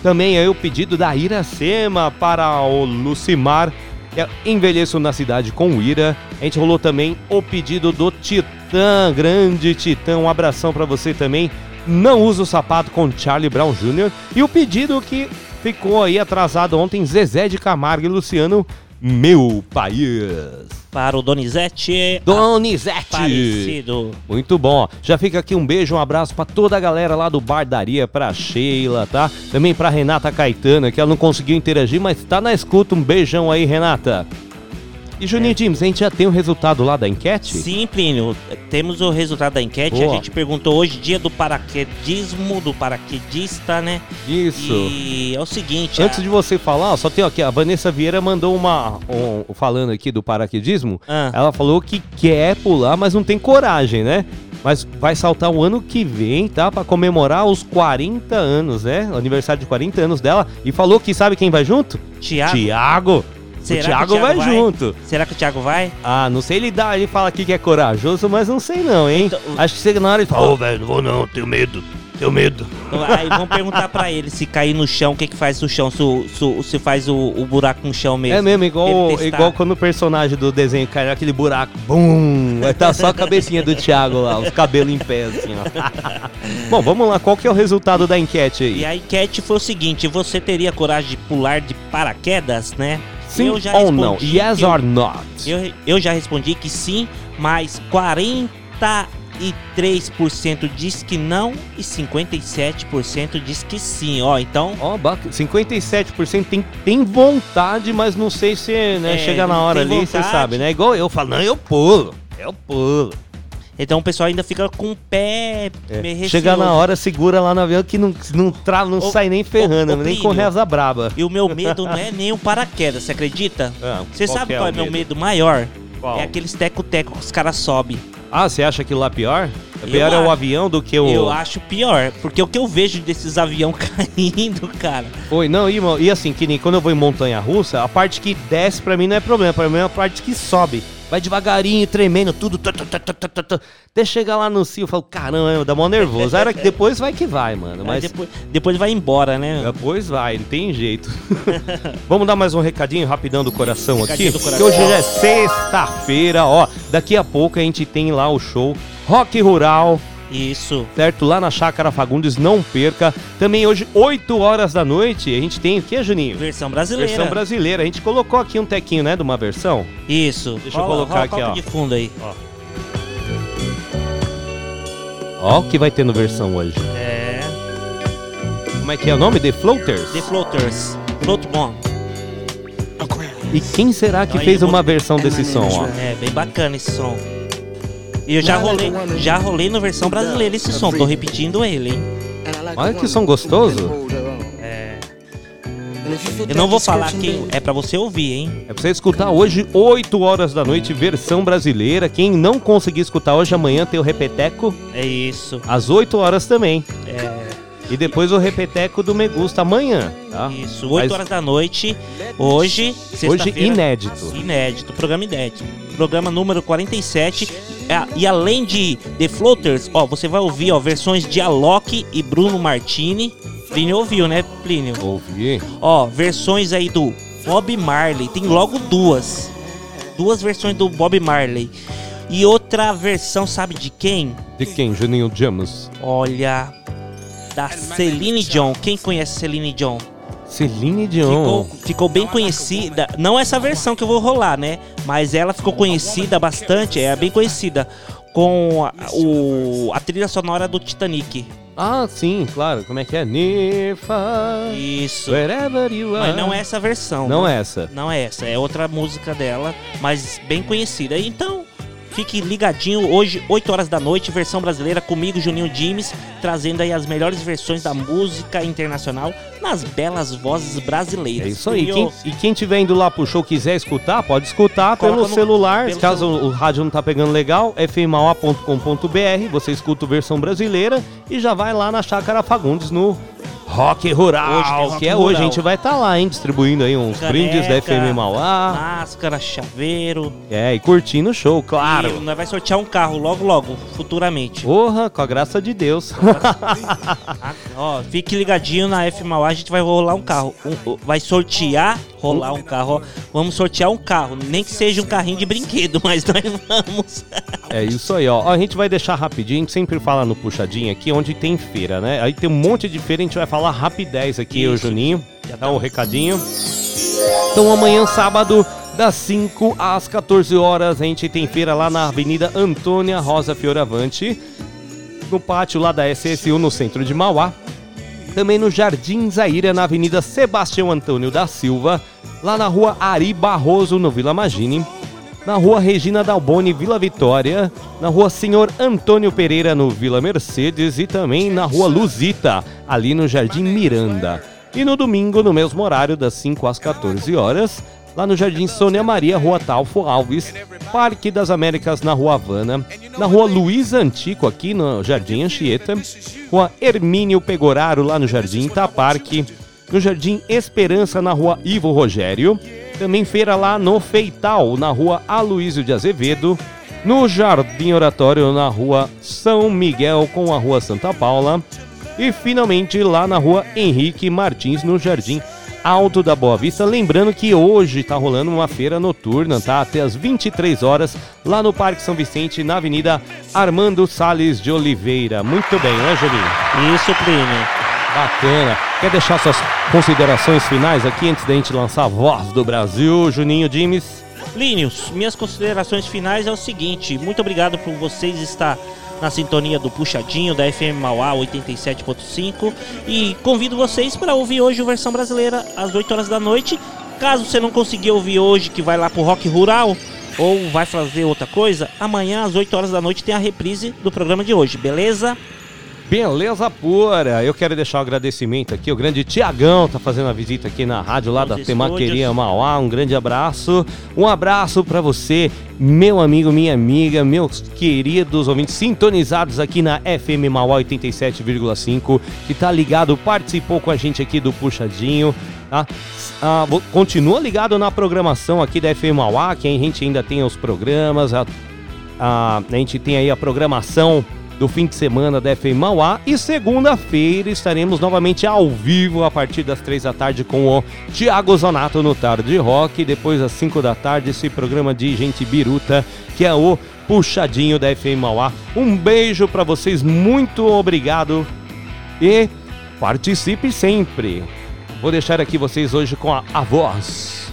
Também aí o pedido da Iracema para o Lucimar, que é Envelheço na Cidade com Ira. A gente rolou também o pedido do Titã, grande Titã, um abração para você também. Não usa o sapato com Charlie Brown Jr. E o pedido que ficou aí atrasado ontem, Zezé de Camargo e Luciano, Meu País. Para o Donizete. Donizete. Aparecido. Muito bom. Já fica aqui um beijo, um abraço pra toda a galera lá do Bardaria, pra Sheila, tá? Também pra Renata Caetana, que ela não conseguiu interagir, mas tá na escuta. Um beijão aí, Renata. E Juninho Dimes, a gente já tem o resultado lá da enquete? Sim, Plínio. Temos o resultado da enquete. Boa. A gente perguntou hoje, dia do paraquedismo, do paraquedista, né? Isso. E é o seguinte. Antes a- de você falar, só tem aqui, a Vanessa Vieira mandou uma. um- falando aqui do paraquedismo. Ah. Ela falou que quer pular, mas não tem coragem, né? Mas vai saltar o ano que vem, tá? Pra comemorar os 40 anos, né? O aniversário de 40 anos dela. E falou que sabe quem vai junto? Tiago. Tiago. Será o Thiago, o Thiago vai, vai? junto. Será que o Thiago vai? Ah, não sei, ele dá, ele fala aqui que é corajoso, mas não sei não, hein? Então, Acho que chega na hora e fala, ô velho, não vou não, tenho medo, tenho medo. Então, Aí vamos perguntar pra ele se cair no chão, o que que faz no chão? Se, o- se, se faz o, o buraco no chão mesmo. É mesmo, igual, igual quando o personagem do desenho cai naquele buraco, bum, vai estar só a cabecinha do Thiago lá, os cabelos em pé, assim, ó. <laughs> Bom, vamos lá, qual que é o resultado da enquete aí? E a enquete foi o seguinte: você teria coragem de pular de paraquedas, né? Sim ou não? respondi Yes que eu- or not? Eu, eu já respondi que sim, mas 43% diz que não e 57% diz que sim. Ó, então. Ó, bacana. 57% tem, tem vontade, mas não sei se, né, É, chega na não hora ali, você sabe, né? Igual eu falo, não, eu pulo, eu pulo. Então o pessoal ainda fica com o pé É, meio Chega na hora, segura lá no avião que não, não, tra, não Ô, sai nem ferrando, ô, nem Plínio, com reza braba. E o meu medo não é nem o paraquedas, você acredita? Ah, Você qual sabe é qual é o meu medo? medo maior? Qual? É aqueles teco-teco que os caras sobem. Ah, você acha aquilo lá pior? Eu pior é o acho. avião do que o. Eu acho pior, porque o que eu vejo desses aviões <laughs> caindo, cara. Oi, não, e, e assim, que nem quando eu vou em montanha russa, a parte que desce pra mim não é problema, pra mim é a parte que sobe. Vai devagarinho, tremendo, tudo. Até chegar lá no cio, eu falo, caramba, dá mó nervoso. Aí era que depois vai que vai, mano. Aí Mas depois, depois vai embora, né? depois vai, não tem jeito. <laughs> Vamos dar mais um recadinho rapidão do coração aqui. Recadinho do Que coração. hoje já é sexta-feira, ó. Daqui a pouco a gente tem lá o show Rock Rural. Isso. Certo? Lá na Chácara Fagundes, não perca. Também hoje, 8 horas da noite, a gente tem o que, Juninho? Versão brasileira. Versão brasileira. A gente colocou aqui um tequinho, né, de uma versão. Isso. Deixa eu colocar aqui, ó. de fundo aí. Ó, o que vai ter no versão hoje. É. Como é que é o nome? The Floaters? The Floaters. Float Bomb. E quem será que Aí, fez uma vou- versão desse som, ó? É, bem bacana esse som. E eu já rolei, já rolei na versão brasileira esse som, tô repetindo ele, hein? Olha que som gostoso. É. Eu não vou falar quem é pra você ouvir, hein? É pra você escutar hoje, 8 horas da noite, versão brasileira. Quem não conseguir escutar hoje, amanhã tem o Repeteco, É isso. às 8 horas também. É. E depois o Repeteco do Megusta amanhã, tá? Isso, 8 Mas horas da noite, hoje, sexta-feira. inédito. Inédito, programa inédito. Programa número 47. Ah, E além de The Floaters, ó, você vai ouvir, ó, versões de Alok e Bruno Martini. Plínio ouviu, né, Plínio? Ouvi. Ó, versões aí do Bob Marley. Tem logo duas. Duas versões do Bob Marley. E outra versão, sabe de quem? De quem? Juninho James. Olha, da Celine Dion. Quem conhece Celine Dion? Celine Dion. Ficou, ficou bem conhecida. Não essa versão que eu vou rolar, né? Mas ela ficou conhecida bastante, é bem conhecida. Com a, o, a trilha sonora do Titanic. Ah, sim, claro. Como é que é? Nifa. Isso. Wherever you are. Mas não é essa versão. Não né? é essa. Não é essa, é outra música dela, mas bem conhecida. Então, fique ligadinho hoje, 8 horas da noite, versão brasileira, comigo, Juninho Dimes, trazendo aí as melhores versões da música internacional nas belas vozes brasileiras. É isso aí. E Quem, e quem tiver indo lá pro show quiser escutar, pode escutar Coloca pelo no- celular. pelo caso o rádio não tá pegando legal, fmaua.com.br. Você escuta a versão brasileira e já vai lá na Chácara Fagundes no Rock Hoje Rural, tem Rock que é hoje. A Rural. gente vai estar lá, hein, distribuindo aí uns brindes da FM Mauá. Máscara, chaveiro. É, e curtindo o show, claro. E nós vai sortear um carro logo, logo, futuramente. Porra, com a graça de Deus. <laughs> Ó, fique ligadinho na F Mauá, a gente vai rolar um carro. Um- vai sortear, rolar um carro. ó. Vamos sortear um carro, nem que seja um carrinho de brinquedo, <laughs> mas nós vamos. É isso aí, ó. Ó, A gente vai deixar rapidinho, a gente sempre fala no puxadinho aqui, onde tem feira, né? Aí tem um monte de feira, a gente vai falar rapidez aqui, o Juninho. Já dá um recadinho. Então amanhã, sábado, das 5 às 14 horas, a gente tem feira lá na Avenida Antônia Rosa Fioravante, no pátio lá da SSU, no centro de Mauá. Também no Jardim Zaira, na Avenida Sebastião Antônio da Silva, lá na rua Ari Barroso, no Vila Magine na rua Regina Dalboni, Vila Vitória, na rua Senhor Antônio Pereira, no Vila Mercedes e também na rua Luzita, ali no Jardim Miranda. E no domingo, no mesmo horário, das 5 às 14 horas, lá no Jardim Sônia Maria, Rua Talfo Alves, Parque das Américas, na Rua Havana, na Rua Luiz Antico, aqui no Jardim Anchieta, Rua Hermínio Pegoraro, lá no Jardim Itaparque, no Jardim Esperança, na Rua Ivo Rogério, também feira lá no Feital, na rua Aloísio de Azevedo. No Jardim Oratório, na rua São Miguel com a rua Santa Paula. E finalmente lá na rua Henrique Martins, no Jardim Alto da Boa Vista. Lembrando que hoje tá rolando uma feira noturna, tá? Até as 23 horas, lá no Parque São Vicente, na Avenida Armando Sales de Oliveira. Muito bem, né, Julinho? Isso, Plínio. Bacana. Quer deixar suas considerações finais aqui antes da gente lançar a voz do Brasil, Juninho Dimes? Línios, minhas considerações finais é o seguinte: muito obrigado por vocês estar na sintonia do Puxadinho da FM Mauá 87.5 e convido vocês para ouvir hoje o versão brasileira às 8 horas da noite. Caso você não conseguir ouvir hoje, que vai lá pro Rock Rural ou vai fazer outra coisa, amanhã às 8 horas da noite tem a reprise do programa de hoje, beleza? Beleza pura. Eu quero deixar um agradecimento aqui. O grande Tiagão tá fazendo a visita aqui na rádio lá da Nos Temaqueria estúdios. Mauá. Um grande abraço. Um abraço pra você, meu amigo, minha amiga, meus queridos ouvintes sintonizados aqui na FM Mauá 87,5, que tá ligado, participou com a gente aqui do Puxadinho. Tá? Ah, continua ligado na programação aqui da FM Mauá, que a gente ainda tem os programas, a, a, a gente tem aí a programação do fim de semana da FM Mauá e segunda-feira estaremos novamente ao vivo a partir das três da tarde com o Thiago Zonato no Tarde Rock, depois às 5 da tarde esse programa de gente biruta que é o Puxadinho da FM Mauá. Um beijo pra vocês, muito obrigado e participe sempre. Vou deixar aqui vocês hoje com a, a voz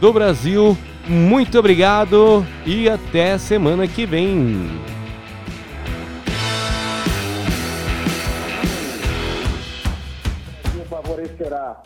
do Brasil. Muito obrigado e até semana que vem. Favorecerá